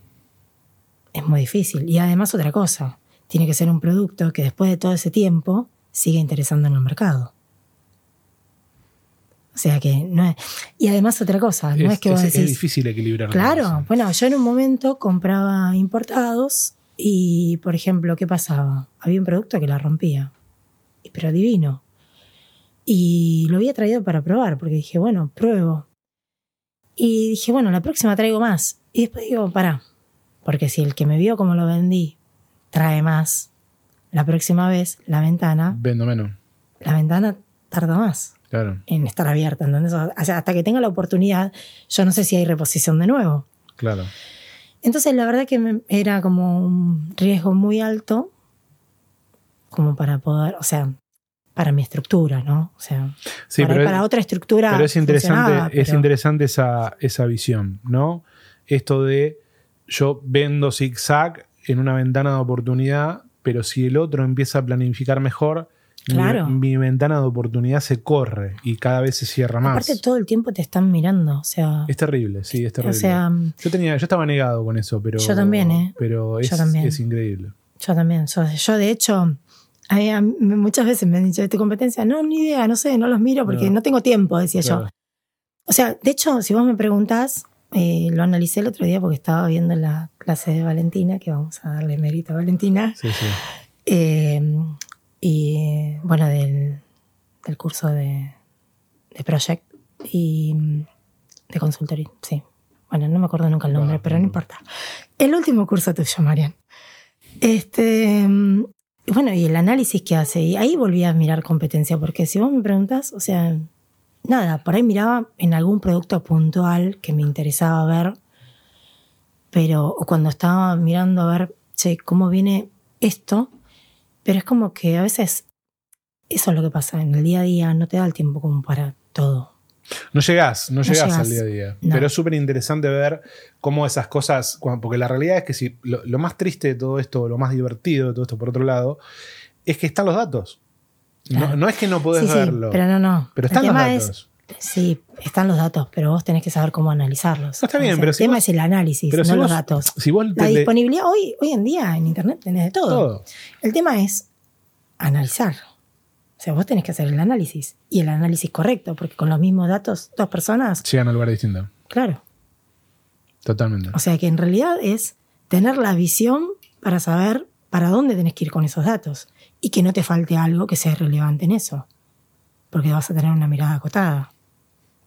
Es muy difícil. Y además otra cosa, tiene que ser un producto que después de todo ese tiempo siga interesando en el mercado. O sea que no es. Y además otra cosa, no es, que vos es, decís. difícil equilibrar. Claro, bueno, yo en un momento compraba importados y, por ejemplo, ¿qué pasaba? Había un producto que la rompía, pero divino. Y lo había traído para probar, porque dije, bueno, pruebo. Y dije, bueno, la próxima traigo más. Y después digo, pará, porque si el que me vio como lo vendí trae más, la próxima vez la ventana, Vendo menos. la ventana tarda más Claro, en estar abierta. ¿entendés? O sea, hasta que tenga la oportunidad, yo no sé si hay reposición de nuevo. claro. Entonces, la verdad que era como un riesgo muy alto, como para poder, o sea, para mi estructura, ¿no? O sea, Sí, para, pero, para otra estructura. pero es interesante, es interesante esa, esa visión, ¿no? Esto de yo vendo zigzag en una ventana de oportunidad, pero si el otro empieza a planificar mejor, mi- Claro. mi, ventana de oportunidad se corre y cada vez se cierra más. Aparte, todo el tiempo te están mirando, o sea, Es terrible, sí, es o terrible. sea, yo tenía, yo estaba negado con eso, pero. Yo también, ¿eh? Pero es, Yo también. es increíble. yo también, yo, yo de hecho, muchas veces me han dicho de tu competencia, no, ni idea, no sé, no los miro porque No. no, tengo tiempo, decía yo. O sea, de hecho, si vos me preguntás, eh, lo analicé el otro día porque estaba viendo la clase de Valentina, que vamos a darle mérito a Valentina, Sí, sí. eh, y bueno, del, del curso de, de Project y mm, de consultoría, sí. Bueno, no me acuerdo nunca el nombre, Ah, pero no no. importa. El último curso tuyo, Marian. Este, mm, bueno, y el análisis que hace, y ahí volví a mirar competencia, porque si vos me preguntás, o sea, nada, por ahí miraba en algún producto puntual que me interesaba ver, pero o cuando estaba mirando a ver, che, cómo viene esto, pero es como que a veces eso es lo que pasa en el día a día, no te da el tiempo como para todo. No llegás, no, No llegás, llegás. al día a día. No. Pero es súper interesante ver cómo esas cosas, porque la realidad es que si lo, lo más triste de todo esto, lo más divertido de todo esto, por otro lado, es que están los datos. No, Claro. no es que no podés sí, sí, verlo, pero no, no. pero están los datos. Es, sí, están los datos, pero vos tenés que saber cómo analizarlos. No, está bien, O sea, pero el si tema vos- es el análisis, pero no si los vos- datos. Si vos La disponibilidad, hoy, hoy en día en Internet tenés de todo. todo. El tema es analizar. O sea, vos tenés que hacer el análisis y el análisis correcto, porque con los mismos datos, dos personas, llegan a lugar distinto. claro. Totalmente. O sea que en realidad es tener la visión para saber para dónde tenés que ir con esos datos y que no te falte algo que sea relevante en eso, porque vas a tener una mirada acotada.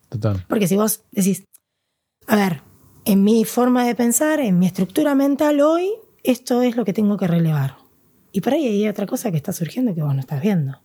Total. Porque si vos decís, a ver, en mi forma de pensar, en mi estructura mental hoy, esto es lo que tengo que relevar. Y por ahí hay otra cosa que está surgiendo que vos no estás viendo.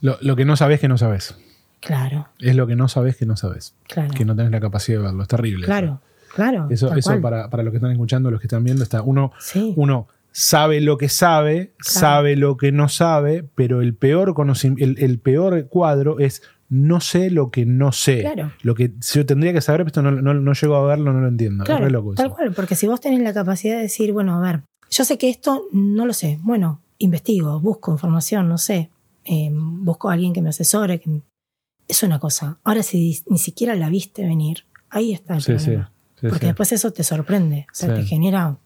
Lo, lo que no sabés que no sabés. Claro, Es lo que no sabés que no sabés. claro. Que no tenés la capacidad de verlo. Es terrible. claro, claro. Eso, eso para, para los que están escuchando, los que están viendo, está uno, Sí, uno sabe lo que sabe, sabe lo que no sabe, pero el peor, el, el peor cuadro es no sé lo que no sé. Claro. Lo que yo tendría que saber, pero esto no, no, no llego a verlo, no lo entiendo. claro, es re loco tal cual. Porque si vos tenés la capacidad de decir, bueno, a ver, yo sé que esto no lo sé. Bueno, investigo, busco información, no sé. eh, busco a alguien que me asesore. que Es una cosa. Ahora, si ni siquiera la viste venir, ahí está el Sí, problema. sí, Porque después eso te sorprende. O sea, te genera,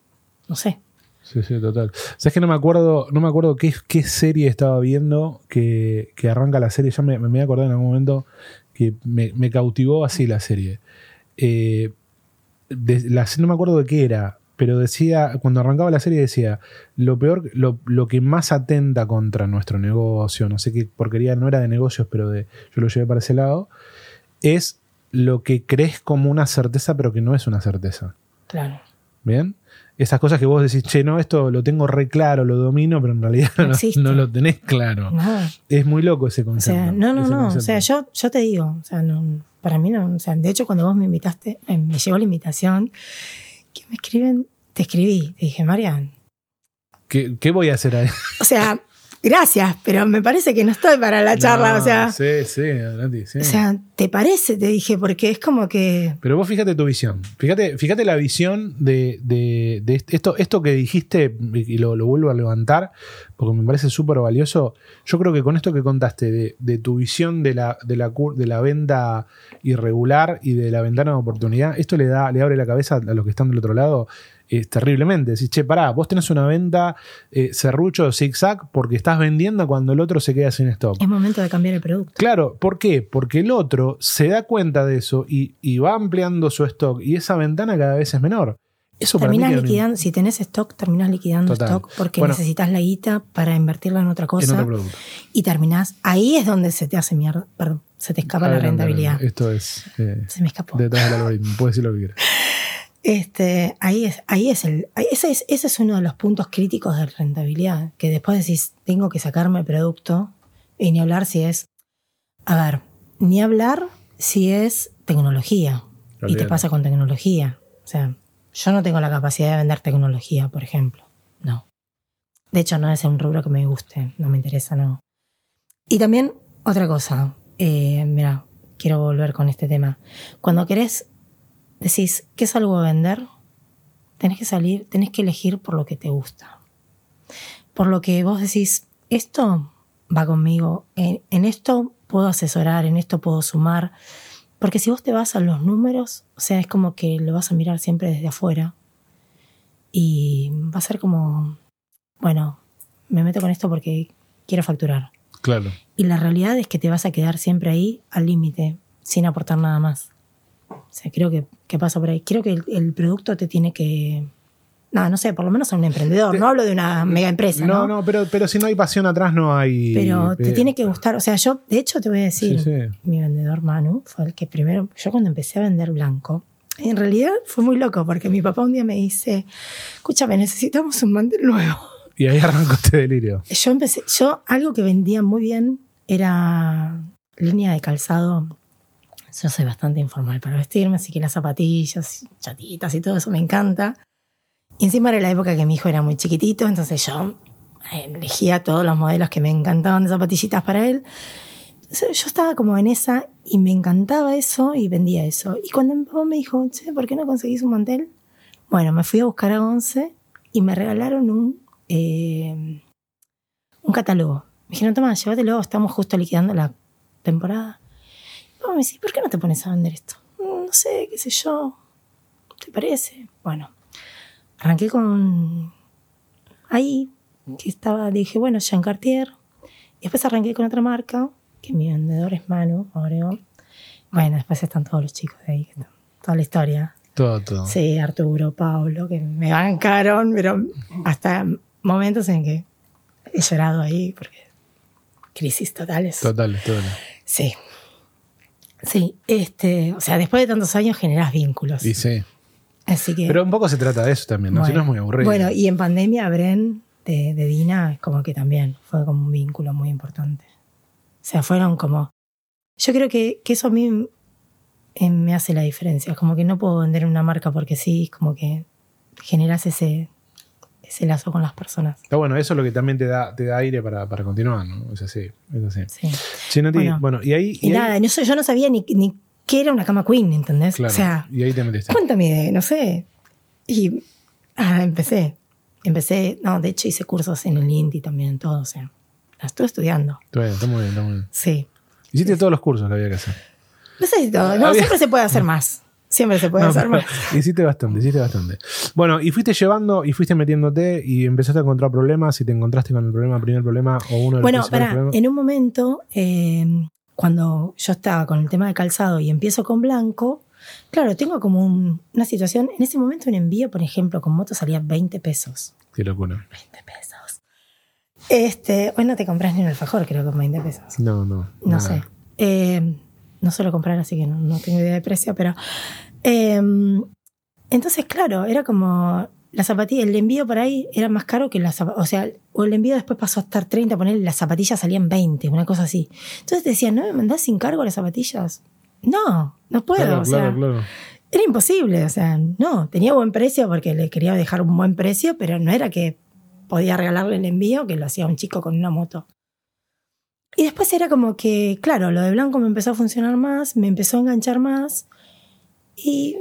no sé. Sí, sí, total. Sabes que no me acuerdo, no me acuerdo qué, qué serie estaba viendo que, que arranca la serie. Ya me, me voy a acordar en algún momento que me, me cautivó así la serie. Eh, de- la- no me acuerdo de qué era, pero decía, cuando arrancaba la serie decía, lo peor, lo, lo que más atenta contra nuestro negocio, no sé qué porquería, no era de negocios, pero de, yo lo llevé para ese lado, es lo que crees como una certeza, pero que no es una certeza. Claro. ¿Bien? Esas cosas que vos decís, che, no, esto lo tengo re claro, lo domino, pero en realidad No no, lo tenés claro. No. Es muy loco ese O concepto. sea, no, no, no. O sea, yo, yo te digo, o sea, para mí no. O sea, de hecho, cuando vos me invitaste, eh, me llegó la invitación, que me escriben, te escribí, te dije, Marian. ¿Qué, qué voy a hacer ahí? O sea, gracias, pero me parece que no estoy para la charla, No, o sea, Sí, sí, adelante, sí. o sea, ¿te parece? Te dije, porque es como que Pero vos fíjate tu visión. Fíjate, fíjate la visión de, de- de esto, esto que dijiste, y lo, lo vuelvo a levantar, porque me parece súper valioso. Yo creo que con esto que contaste de, de tu visión de la, de, la, cur- de la venta irregular y de la ventana de oportunidad, esto le da, le abre la cabeza a los que están del otro lado. Eh, terriblemente. Decís, che, pará, vos tenés una venta eh, serrucho zigzag porque estás vendiendo cuando el otro se queda sin stock. es momento de cambiar el producto. Claro, ¿por qué? Porque el otro se da cuenta de eso y, y va ampliando su stock y esa ventana cada vez es menor. Eso para mí Terminás queda un- liquidando, si tenés stock, terminás liquidando Total. stock porque Bueno. necesitas la guita para invertirla en otra en cosa otro producto. y terminás, ahí es donde se te hace mierda, perdón, se te escapa la rentabilidad. Esto es eh, Se me escapó. detrás del algoritmo. Puedes decir lo que quieras. Este, ahí es, ahí es el, ese es, ese es uno de los puntos críticos de rentabilidad, que después decís, tengo que sacarme el producto, y ni hablar si es, a ver, ni hablar si es tecnología, y te pasa con tecnología. O sea, yo no tengo la capacidad de vender tecnología, por ejemplo. No. De hecho, no es un rubro que me guste, no me interesa, no. Y también, otra cosa, eh, mira, quiero volver con este tema. Cuando querés, decís, ¿qué salgo a vender? Tenés que salir, tenés que elegir por lo que te gusta. Por lo que vos decís, esto va conmigo, en, en esto puedo asesorar, en esto puedo sumar. Porque si vos te vas a los números, o sea, es como que lo vas a mirar siempre desde afuera. Y va a ser como, bueno, me meto con esto porque quiero facturar. Claro. Y la realidad es que te vas a quedar siempre ahí, al límite, sin aportar nada más. O sea, creo que, que pasa por ahí. Creo que el, el producto te tiene que... No, no sé, por lo menos a un emprendedor. No hablo de una mega empresa, No, ¿no? no, pero, pero si no hay pasión atrás, no hay. Pero te eh, tiene que gustar. O sea, yo, de hecho, te voy a decir, Sí, sí. mi vendedor Manu fue el que primero, yo cuando empecé a vender blanco, en realidad fue muy loco porque mi papá un día me dice, escúchame, necesitamos un mantel nuevo. Y ahí arrancó este delirio. Yo empecé, yo algo que vendía muy bien era línea de calzado. Yo soy bastante informal para vestirme, así que las zapatillas, chatitas y todo eso me encanta. Y encima era la época que mi hijo era muy chiquitito, entonces yo eh, elegía todos los modelos que me encantaban de zapatillitas para él. Yo estaba como en esa y me encantaba eso y vendía eso. Y cuando mi papá me dijo, che, ¿por qué no conseguís un mantel? Bueno, me fui a buscar a Once y me regalaron un, eh, un catálogo. Me dijeron, toma, llévatelo, estamos justo liquidando la temporada. Y me dice, ¿por qué no te pones a vender esto? "Mm, No sé, qué sé yo. ¿Te parece? Bueno, arranqué con ahí, que estaba, le dije, bueno, Jean Cartier. Y después arranqué con otra marca, que mi vendedor es Manu, Oreo. Bueno, después están todos los chicos de ahí, que están- toda la historia. Todo, todo. Sí, Arturo, Pablo, que me bancaron, pero hasta momentos en que he llorado ahí, porque crisis totales. Total, total. Sí. Sí, este, o sea, después de tantos años generas vínculos. Y sí. Así que. Pero un poco se trata de eso también, ¿no? si no es muy aburrido. Bueno, y en pandemia, Bren de, de Dina, es como que también fue como un vínculo muy importante. O sea, fueron como. Yo creo que, que eso a mí eh, me hace la diferencia. Es como que no puedo vender una marca porque sí, es como que generas ese, ese lazo con las personas. Está bueno, eso es lo que también te da, te da aire para, para continuar, ¿no? Es así, es así. Sí. Bueno. bueno, y ahí. Y, ahí- nada, no sé, yo no sabía ni, ni qué era una cama queen, ¿entendés? claro, O sea, y ahí te metiste. cuéntame de, no sé. Y ah, empecé. Empecé, no, de hecho hice cursos en el INTI también, todo, o sea, la estuve estudiando. Está bien, está muy bien, está muy bien. Sí. Hiciste todos los cursos que había que hacer. No sé si todo, no, Había- siempre se puede hacer más. Siempre se puede No, hacer más. Hiciste bastante, hiciste bastante. Bueno, y fuiste llevando y fuiste metiéndote y empezaste a encontrar problemas y te encontraste con el problema, primer problema o uno de los Bueno, para, problemas. en un momento, eh, cuando yo estaba con el tema de calzado y empiezo con blanco, claro, tengo como un- una situación, en ese momento un envío, por ejemplo, con moto salía 20 pesos. Qué locura. 20 pesos. Este, hoy no te compras ni un alfajor, creo, con 20 pesos. No, no. No nada. sé. Eh, no suelo comprar, así que no, no tengo idea de precio, pero. eh, entonces, claro, era como. La zapatilla, el envío por ahí era más caro que la zapatilla. O sea, o el envío después pasó a estar 30, poner las zapatillas salían 20, una cosa así. Entonces te decían, ¿no me mandás sin cargo las zapatillas? No, no puedo. Claro, o sea, claro, claro. era imposible. O sea, no, tenía buen precio porque le quería dejar un buen precio, pero no era que podía regalarle el envío, que lo hacía un chico con una moto. Y después era como que, claro, lo de blanco me empezó a funcionar más, me empezó a enganchar más y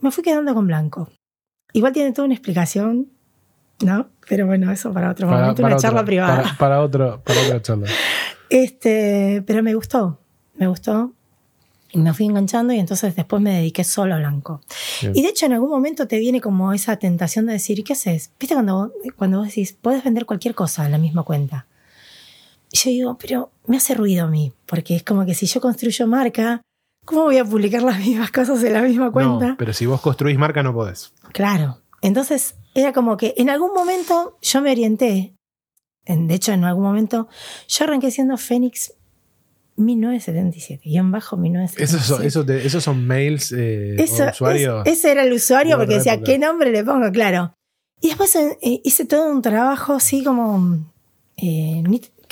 me fui quedando con blanco. Igual tiene toda una explicación, ¿no? Pero bueno, eso para otro momento, una charla privada. Para, para, otro, para otra charla. Este, pero me gustó, me gustó. Y me fui enganchando y entonces después me dediqué solo a blanco. Bien. Y de hecho en algún momento te viene como esa tentación de decir, ¿qué haces? ¿Viste cuando, cuando vos decís, puedes vender cualquier cosa en la misma cuenta? Y yo digo, pero me hace ruido a mí, porque es como que si yo construyo marca, ¿cómo voy a publicar las mismas cosas en la misma cuenta? No, pero si vos construís marca no podés. Claro. Entonces era como que en algún momento yo me orienté. En- de hecho, en algún momento yo arranqué siendo Fénix 1977, guion bajo 1977. Esos son, eso te- esos son mails eh, Eso- o usuarios. es- ese era el usuario porque decía, época. ¿qué nombre le pongo? Claro. Y después eh, hice todo un trabajo así como. eh,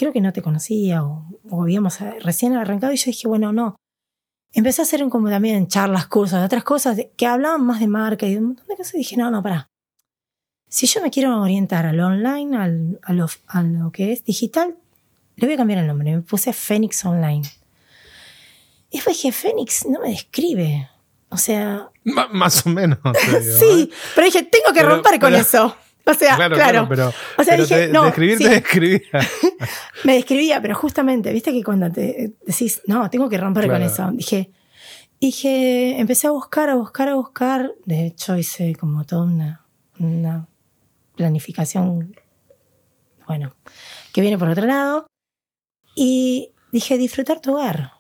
creo que no te conocía o, o habíamos eh, recién arrancado y yo dije, bueno, no. Empecé a hacer un, como también charlas, cursos, otras cosas que hablaban más de marca y de un montón de cosas. Y dije, no, no, pará. Si yo me quiero orientar a lo online, al- a, lo, a lo que es digital, le voy a cambiar el nombre. Me puse Fénix Online. Y después dije, Fénix no me describe. O sea, Ma- más o menos. digo, sí, pero dije, tengo que Pero- romper con pero- eso. O sea, claro, Claro, claro, pero, O sea, pero dije, te- no, describir sí. te describía. me describía, pero justamente, viste que cuando te decís, no, tengo que romper con eso, dije, dije, empecé a buscar, a buscar, a buscar. De hecho, hice como toda una, una planificación, bueno, que viene por otro lado. Y dije, disfrutar tu hogar.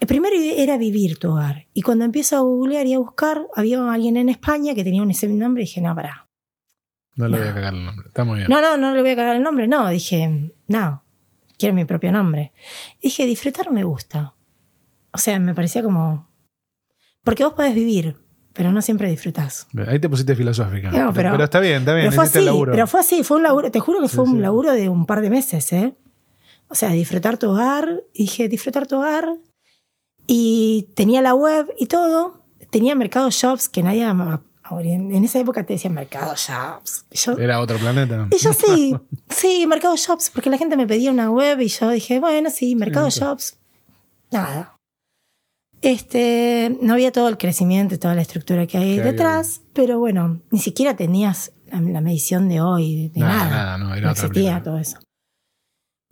El primero era vivir tu hogar. Y cuando empiezo a googlear y a buscar, había alguien en España que tenía un ese nombre y dije, no, pará. No le No. voy a cagar el nombre. Está muy bien. No, no, no le voy a cagar el nombre. No, dije, no, quiero mi propio nombre. Dije, disfrutar me gusta. O sea, me parecía como... Porque vos podés vivir, pero no siempre disfrutás. Ahí te pusiste filosófica. No, pero- pero está bien, está bien. Pero fue así, laburo. pero fue así, fue un laburo, te juro que Sí, fue un sí. laburo de un par de meses, ¿eh? O sea, disfrutar tu hogar, dije, disfrutar tu hogar, y tenía la web y todo, tenía Mercado Shops, que nadie, en esa época te decían Mercado Shops. Yo, Era otro planeta. y yo sí, sí, Mercado Shops, porque la gente me pedía una web y yo dije, bueno, sí, Mercado Sí. Shops. Nada. Este, no había todo el crecimiento y toda la estructura que hay Que hay detrás, pero bueno, ni siquiera tenías la, la medición de hoy, de Nada, nada. nada, no, era no existía todo eso.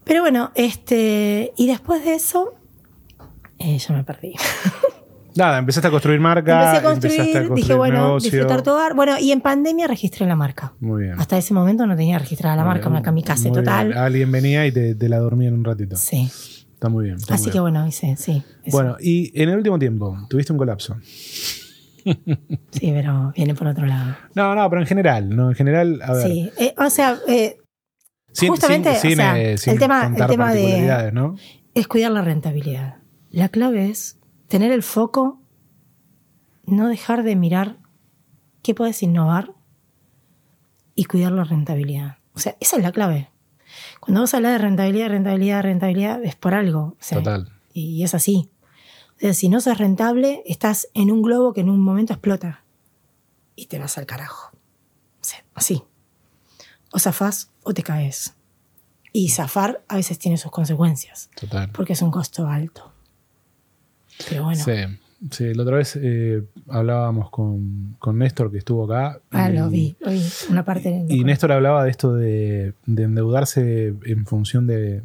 Pero bueno, este, y después de eso, eh, yo me perdí. Nada, empezaste a construir marca. Empecé a construir, construir dije, bueno, negocio. disfrutar tu hogar. Bueno, y en pandemia registré la marca. Muy bien. Hasta ese momento no tenía registrada la Muy marca, bien, una kamikaze muy total. bien. Alguien venía y te, te la dormía en un ratito. Sí. Está muy bien. está Así muy que bien. bueno, hice, sí. eso. Bueno, y en el último tiempo, tuviste un colapso. Sí, pero viene por otro lado. No, no, pero en general, no, en general, a ver. Sí. Eh, o sea, eh, sin- justamente, sin- sin, o sea, eh, el tema- el tema de- ¿no? es cuidar la rentabilidad. La clave es tener el foco, no dejar de mirar qué puedes innovar y cuidar la rentabilidad. O sea, esa es la clave. Cuando vos hablas de rentabilidad, rentabilidad, rentabilidad, es por algo. O sea, Total. Y es así. O sea, si no sos rentable, estás en un globo que en un momento explota. Y te vas al carajo. O sea, así. O zafás o te caes. Y zafar a veces tiene sus consecuencias, Total. porque es un costo alto. Pero bueno, Sí, sí, la otra vez eh, hablábamos con, con Néstor que estuvo acá. ah, y- lo vi, vi, una parte. Y Néstor hablaba de esto de, de endeudarse en función de,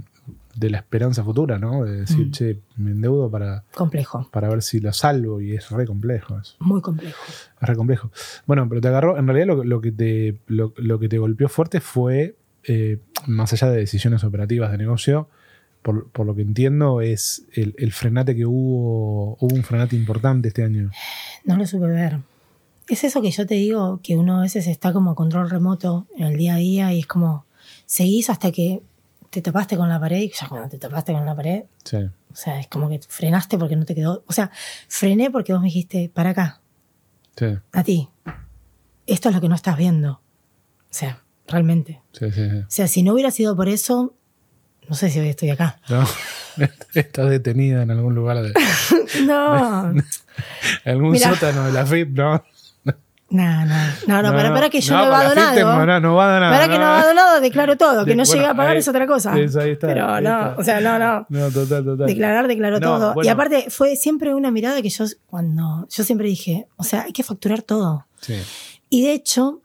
de la esperanza futura, ¿no? De decir, Mm. che, me endeudo para, Complejo, para ver si lo salvo y es re complejo eso. muy complejo. Es re complejo. Bueno, pero te agarró, en realidad lo, lo que, te, lo, lo que te golpeó fuerte fue, eh, más allá de decisiones operativas de negocio, por, por lo que entiendo, es el, el frenate que hubo, hubo un frenate importante este año. No lo supe ver. Es eso que yo te digo, que uno a veces está como control remoto en el día a día y es como, seguís hasta que te topaste con la pared y ya cuando te topaste con la pared, Sí, o sea, es como que frenaste porque no te quedó, o sea, frené porque vos me dijiste, para acá, sí, a ti, esto es lo que no estás viendo. O sea, realmente. sí, sí. sí. O sea, si no hubiera sido por eso, no sé si hoy estoy acá. No, estás detenida en algún lugar de No, algún Mirá. sótano de la FIP, ¿no? No, no, no, no, para, para que yo no, he donado. Fitec No, no va a donar. Para que no ha donado, declaro todo. Que no llegue a pagar es otra cosa. es- ahí está, Pero no, o sea, no, no. No, total, total. Declarar, declaró todo. Y aparte, fue siempre una mirada que yo, cuando, yo siempre dije, o sea, hay que facturar todo. Sí. Y de hecho,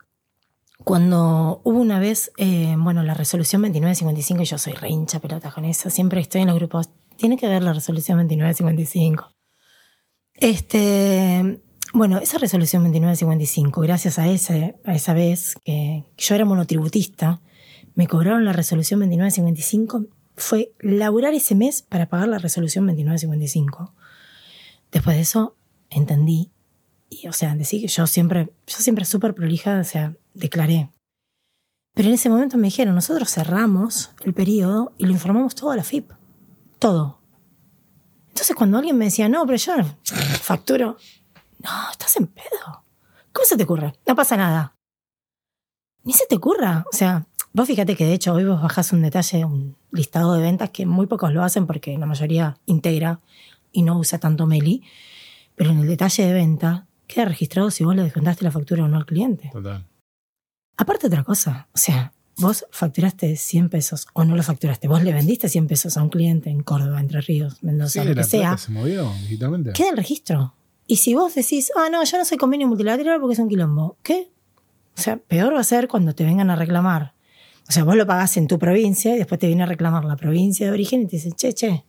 cuando hubo una vez, eh, bueno, la resolución 2955, y yo soy re pelota con eso, siempre estoy en los grupos, tiene que ver la resolución 2955. Este, bueno, esa resolución 2955, gracias a, ese, a esa vez que yo era monotributista, me cobraron la resolución 2955, fue laburar ese mes para pagar la resolución 2955. Después de eso, entendí y, o sea, decir que yo siempre, yo siempre súper prolija, o sea, declaré. Pero en ese momento me dijeron, nosotros cerramos el periodo y lo informamos todo a la FIP. Todo. Entonces cuando alguien me decía, no, pero yo facturo. No, estás en pedo. ¿Cómo se te ocurre? No pasa nada. Ni se te ocurra. O sea, vos fíjate que de hecho hoy vos bajás un detalle, un listado de ventas que muy pocos lo hacen porque la mayoría integra y no usa tanto Meli. Pero en el detalle de venta queda registrado si vos le descontaste la factura o no al cliente. Total. Aparte otra cosa, o sea, vos facturaste 100 pesos o no lo facturaste, vos le vendiste 100 pesos a un cliente en Córdoba, Entre Ríos, Mendoza, Sí, lo que sea, se movió digitalmente. queda el registro. Y si vos decís, ah, no, yo no soy convenio multilateral porque es un quilombo, ¿qué? O sea, peor va a ser cuando te vengan a reclamar. O sea, vos lo pagás en tu provincia y después te viene a reclamar la provincia de origen y te dicen, che, che,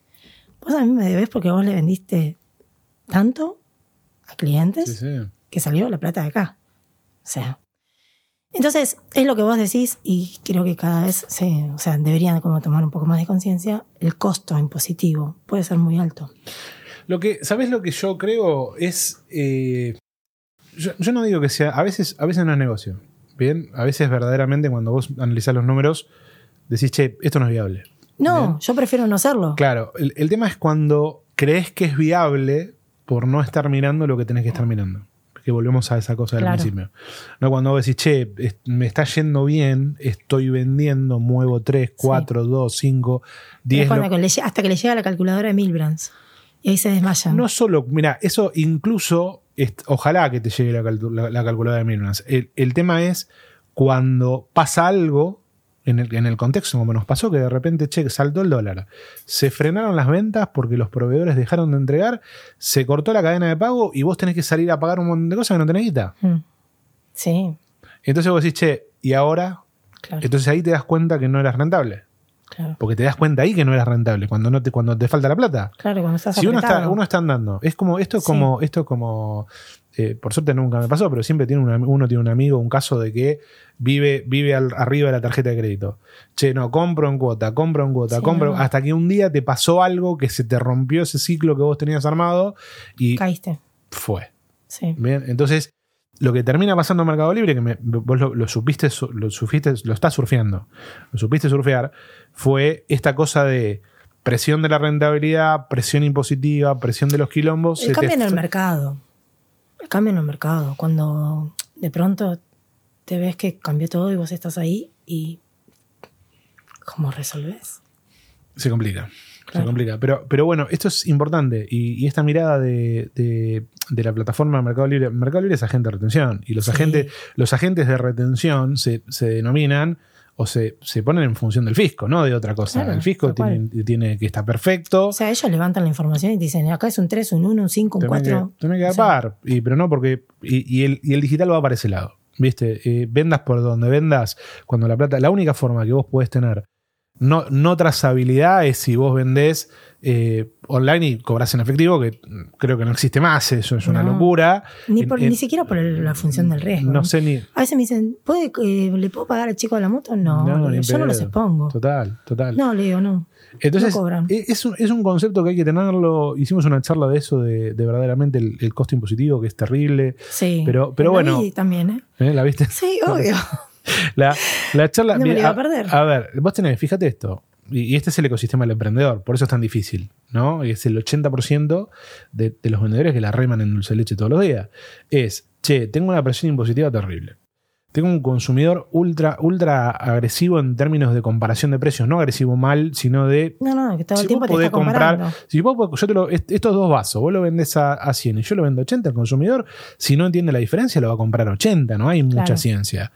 vos a mí me debes porque vos le vendiste tanto a clientes Sí, sí. que salió la plata de acá. O sea. Entonces, es lo que vos decís, y creo que cada vez se, o sea, deberían como tomar un poco más de conciencia, el costo impositivo puede ser muy alto. Lo que, ¿sabes lo que yo creo? Es. eh, yo, yo no digo que sea. A veces, a veces no es negocio. Bien, a veces verdaderamente cuando vos analizás los números, decís, che, esto no es viable. No, Bien. yo prefiero no hacerlo. Claro, el, el tema es cuando crees que es viable por no estar mirando lo que tenés que estar mirando. Que volvemos a esa cosa del Claro. principio. No cuando vos decís, che, es- me está yendo bien, estoy vendiendo, muevo 3, 4, 2, 5, Pero 10. es cuando le lle- hasta que le llega la calculadora de Milbrands. Y ahí se desmayan. No solo, mira, eso incluso, ojalá que te llegue la, calcu- la- la calculadora de Milbrands. El, el tema es cuando pasa algo en el, en el contexto, como nos pasó, que de repente, che, saltó el dólar, se frenaron las ventas porque los proveedores dejaron de entregar, se cortó la cadena de pago y vos tenés que salir a pagar un montón de cosas que no tenés guita. Mm. Sí, Entonces vos decís, che, ¿y ahora? claro. Entonces ahí te das cuenta que no eras rentable. claro. Porque te das cuenta ahí que no eras rentable, cuando, no te, cuando te falta la plata. Claro, cuando estás Si uno está, uno está andando, es como, esto es Sí. como, esto es como, eh, por suerte nunca me pasó, pero siempre tiene un uno tiene un amigo, un caso de que vive, vive al- arriba de la tarjeta de crédito. Che, no, compro en cuota, compro en cuota, Sí, compro, no. hasta que un día te pasó algo que se te rompió ese ciclo que vos tenías armado y Caíste. fue. Sí. Bien, entonces lo que termina pasando en Mercado Libre, que me- vos lo, lo supiste, su- lo supiste, lo estás surfeando, lo supiste surfear, fue esta cosa de presión de la rentabilidad, presión impositiva, presión de los quilombos. El cambio en el mercado. El cambio en el mercado. Cuando de pronto te ves que cambió todo y vos estás ahí y. ¿Cómo resolves? Se complica. Se complica. Pero, pero bueno, esto es importante. Y, y esta mirada de, de- de la plataforma Mercado Libre. Mercado Libre es agente de retención. Y los, Sí. agentes, los agentes de retención se, se denominan o se, se ponen en función del fisco, no de otra cosa. Claro, el fisco tiene, tiene que estar perfecto. O sea, ellos levantan la información y dicen, acá es un 3, un 1, un 5, un Tenés 4. que, tenés que O sea, par. Y, pero no porque. Y, y el, y el digital va para ese lado. ¿Viste? Eh, vendas por donde vendas, cuando la plata. La única forma que vos podés tener no, no trazabilidad es si vos vendés eh, online y cobras en efectivo, que creo que no existe más, eso es una locura. Ni, por- ni siquiera por el- la función del riesgo. No sé ni. A veces me dicen, ¿puede, eh, ¿le puedo pagar al chico de la moto? No, yo no los expongo. Total, total. No, le digo, no. Entonces, no cobran. e- es un, es un concepto que hay que tenerlo. Hicimos una charla de eso, de, de verdaderamente el, el costo impositivo, que es terrible. Sí. Pero- pero bueno. vi también, ¿eh? ¿Eh? ¿La viste? Sí, obvio. La, la charla. No me mira, la iba a perder. A, ver, vos tenés, fíjate esto. Y, y este es el ecosistema del emprendedor, por eso es tan difícil, ¿no? Y es el 80% de, de los vendedores que la reman en dulce leche todos los días. Es, che, tengo una presión impositiva terrible. Tengo un consumidor ultra, ultra agresivo en términos de comparación de precios. No agresivo mal, sino de. No, no, que todo el si tiempo vos te está comprar. comparando. Si vos, yo te lo- est- estos dos vasos, vos lo vendés a, a 100 y yo lo vendo a 80, el consumidor, si no entiende la diferencia, lo va a comprar a 80. No hay mucha ciencia.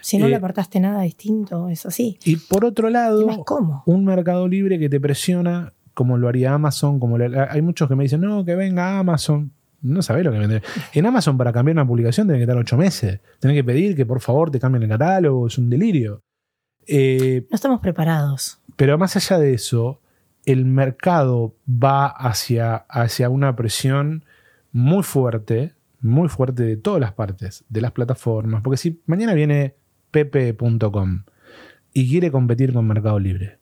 Si no Eh, le aportaste nada distinto, es así. Y por otro lado. ¿cómo? un mercado libre que te presiona como lo haría Amazon, como le- hay muchos que me dicen, no, que venga Amazon. No sabés lo que vende. En Amazon para cambiar una publicación tenés que estar ocho meses. Tenés que pedir que por favor te cambien el catálogo, es un delirio. Eh, No estamos preparados. pero más allá de eso, el mercado va hacia, hacia una presión muy fuerte, muy fuerte de todas las partes, de las plataformas. Porque si mañana viene pepe.com y quiere competir con Mercado Libre,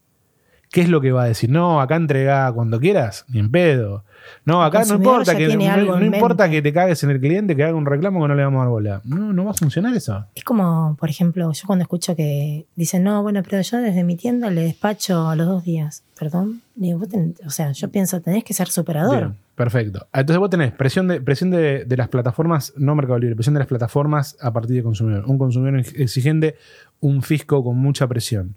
¿qué es lo que va a decir? No, acá entregá cuando quieras, ni en pedo. No, acá no importa, que, no, importa que te cagues en el cliente, que haga un reclamo que no le vamos a dar bola. No, no va a funcionar eso. Es como, por ejemplo, yo cuando escucho que dicen, no, bueno, pero yo desde mi tienda le despacho a los dos días. Perdón. Digo, vos ten- o sea, yo pienso, tenés que ser superador. Bien, perfecto. Entonces vos tenés presión de, presión de, de las plataformas, no Mercado Libre, presión de las plataformas a partir de consumidor. Un consumidor ex- exigente, un fisco con mucha presión.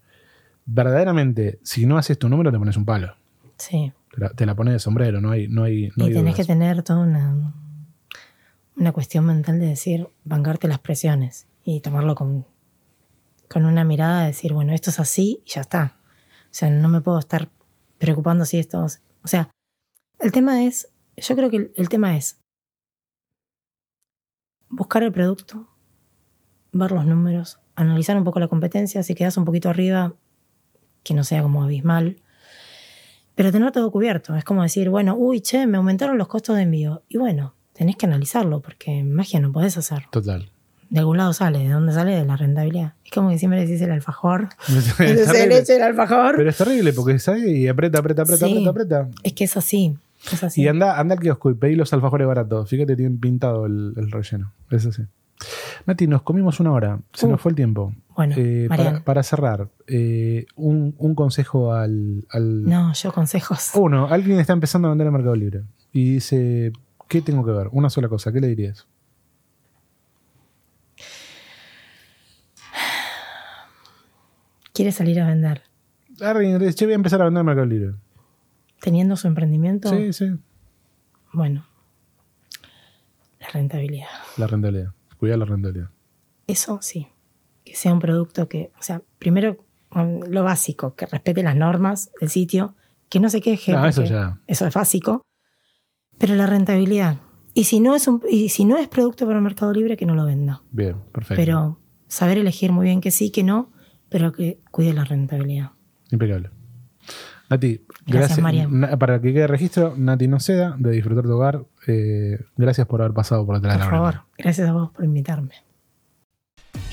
Verdaderamente, si no haces tu número, te pones un palo. Sí. Te la, te la pones de sombrero, no hay, no hay, no y hay tenés que tener toda una, una cuestión mental de decir, bancarte las presiones y tomarlo con, con una mirada de decir, bueno, esto es así y ya está. O sea, no me puedo estar preocupando si esto... es- O sea, el tema es, yo creo que el, el tema es buscar el producto, ver los números, analizar un poco la competencia, si quedas un poquito arriba, que no sea como abismal, pero tener todo cubierto. Es como decir, bueno, uy, che, me aumentaron los costos de envío. Y bueno, tenés que analizarlo, porque magia no podés hacer. Total. De algún lado sale, ¿de dónde sale? De la rentabilidad. Es como que siempre decís el alfajor. Leche, el alfajor. Pero es terrible porque sale y aprieta, aprieta, aprieta, Sí. aprieta, aprieta. Es que es así. Es así. Y anda, anda al kiosco y pedí los alfajores baratos. Fíjate, tienen pintado el, el relleno. Es así. Nati, nos comimos una hora. Se Uh. nos fue el tiempo. Bueno, Eh, para, cerrar, eh, un, un consejo al, al- No, yo consejos. Uno, alguien está empezando a vender en Mercado Libre y dice, ¿qué tengo que ver? Una sola cosa, ¿qué le dirías? Quiere salir a vender. Alguien dice, "Che, voy a empezar a vender en Mercado Libre. Teniendo su emprendimiento, Sí, sí. bueno, la rentabilidad. La rentabilidad. Cuidar la rentabilidad. Eso sí. Que sea un producto que, o sea, primero lo básico, que respete las normas del sitio, que no se queje. No, eso ya. Eso es básico. Pero la rentabilidad. Y si no es un, y si no es producto para el mercado libre, que no lo venda. Bien, perfecto. Pero saber elegir muy bien que sí, que no, pero que cuide la rentabilidad. Impecable. Nati, Gracias, gracias. Marian. Na- para que quede registro, Nati Noceda, de Disfrutar tu Hogar. Eh, gracias por haber pasado por atrás de Por la favor, gracias a vos por invitarme.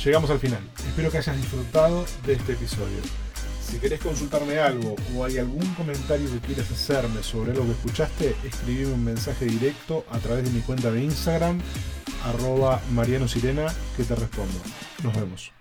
Llegamos al final. Espero que hayas disfrutado de este episodio. Si querés consultarme algo o hay algún comentario que quieras hacerme sobre algo que escuchaste, escribime un mensaje directo a través de mi cuenta de Instagram, arroba Mariano Sirena, que te respondo. Nos vemos.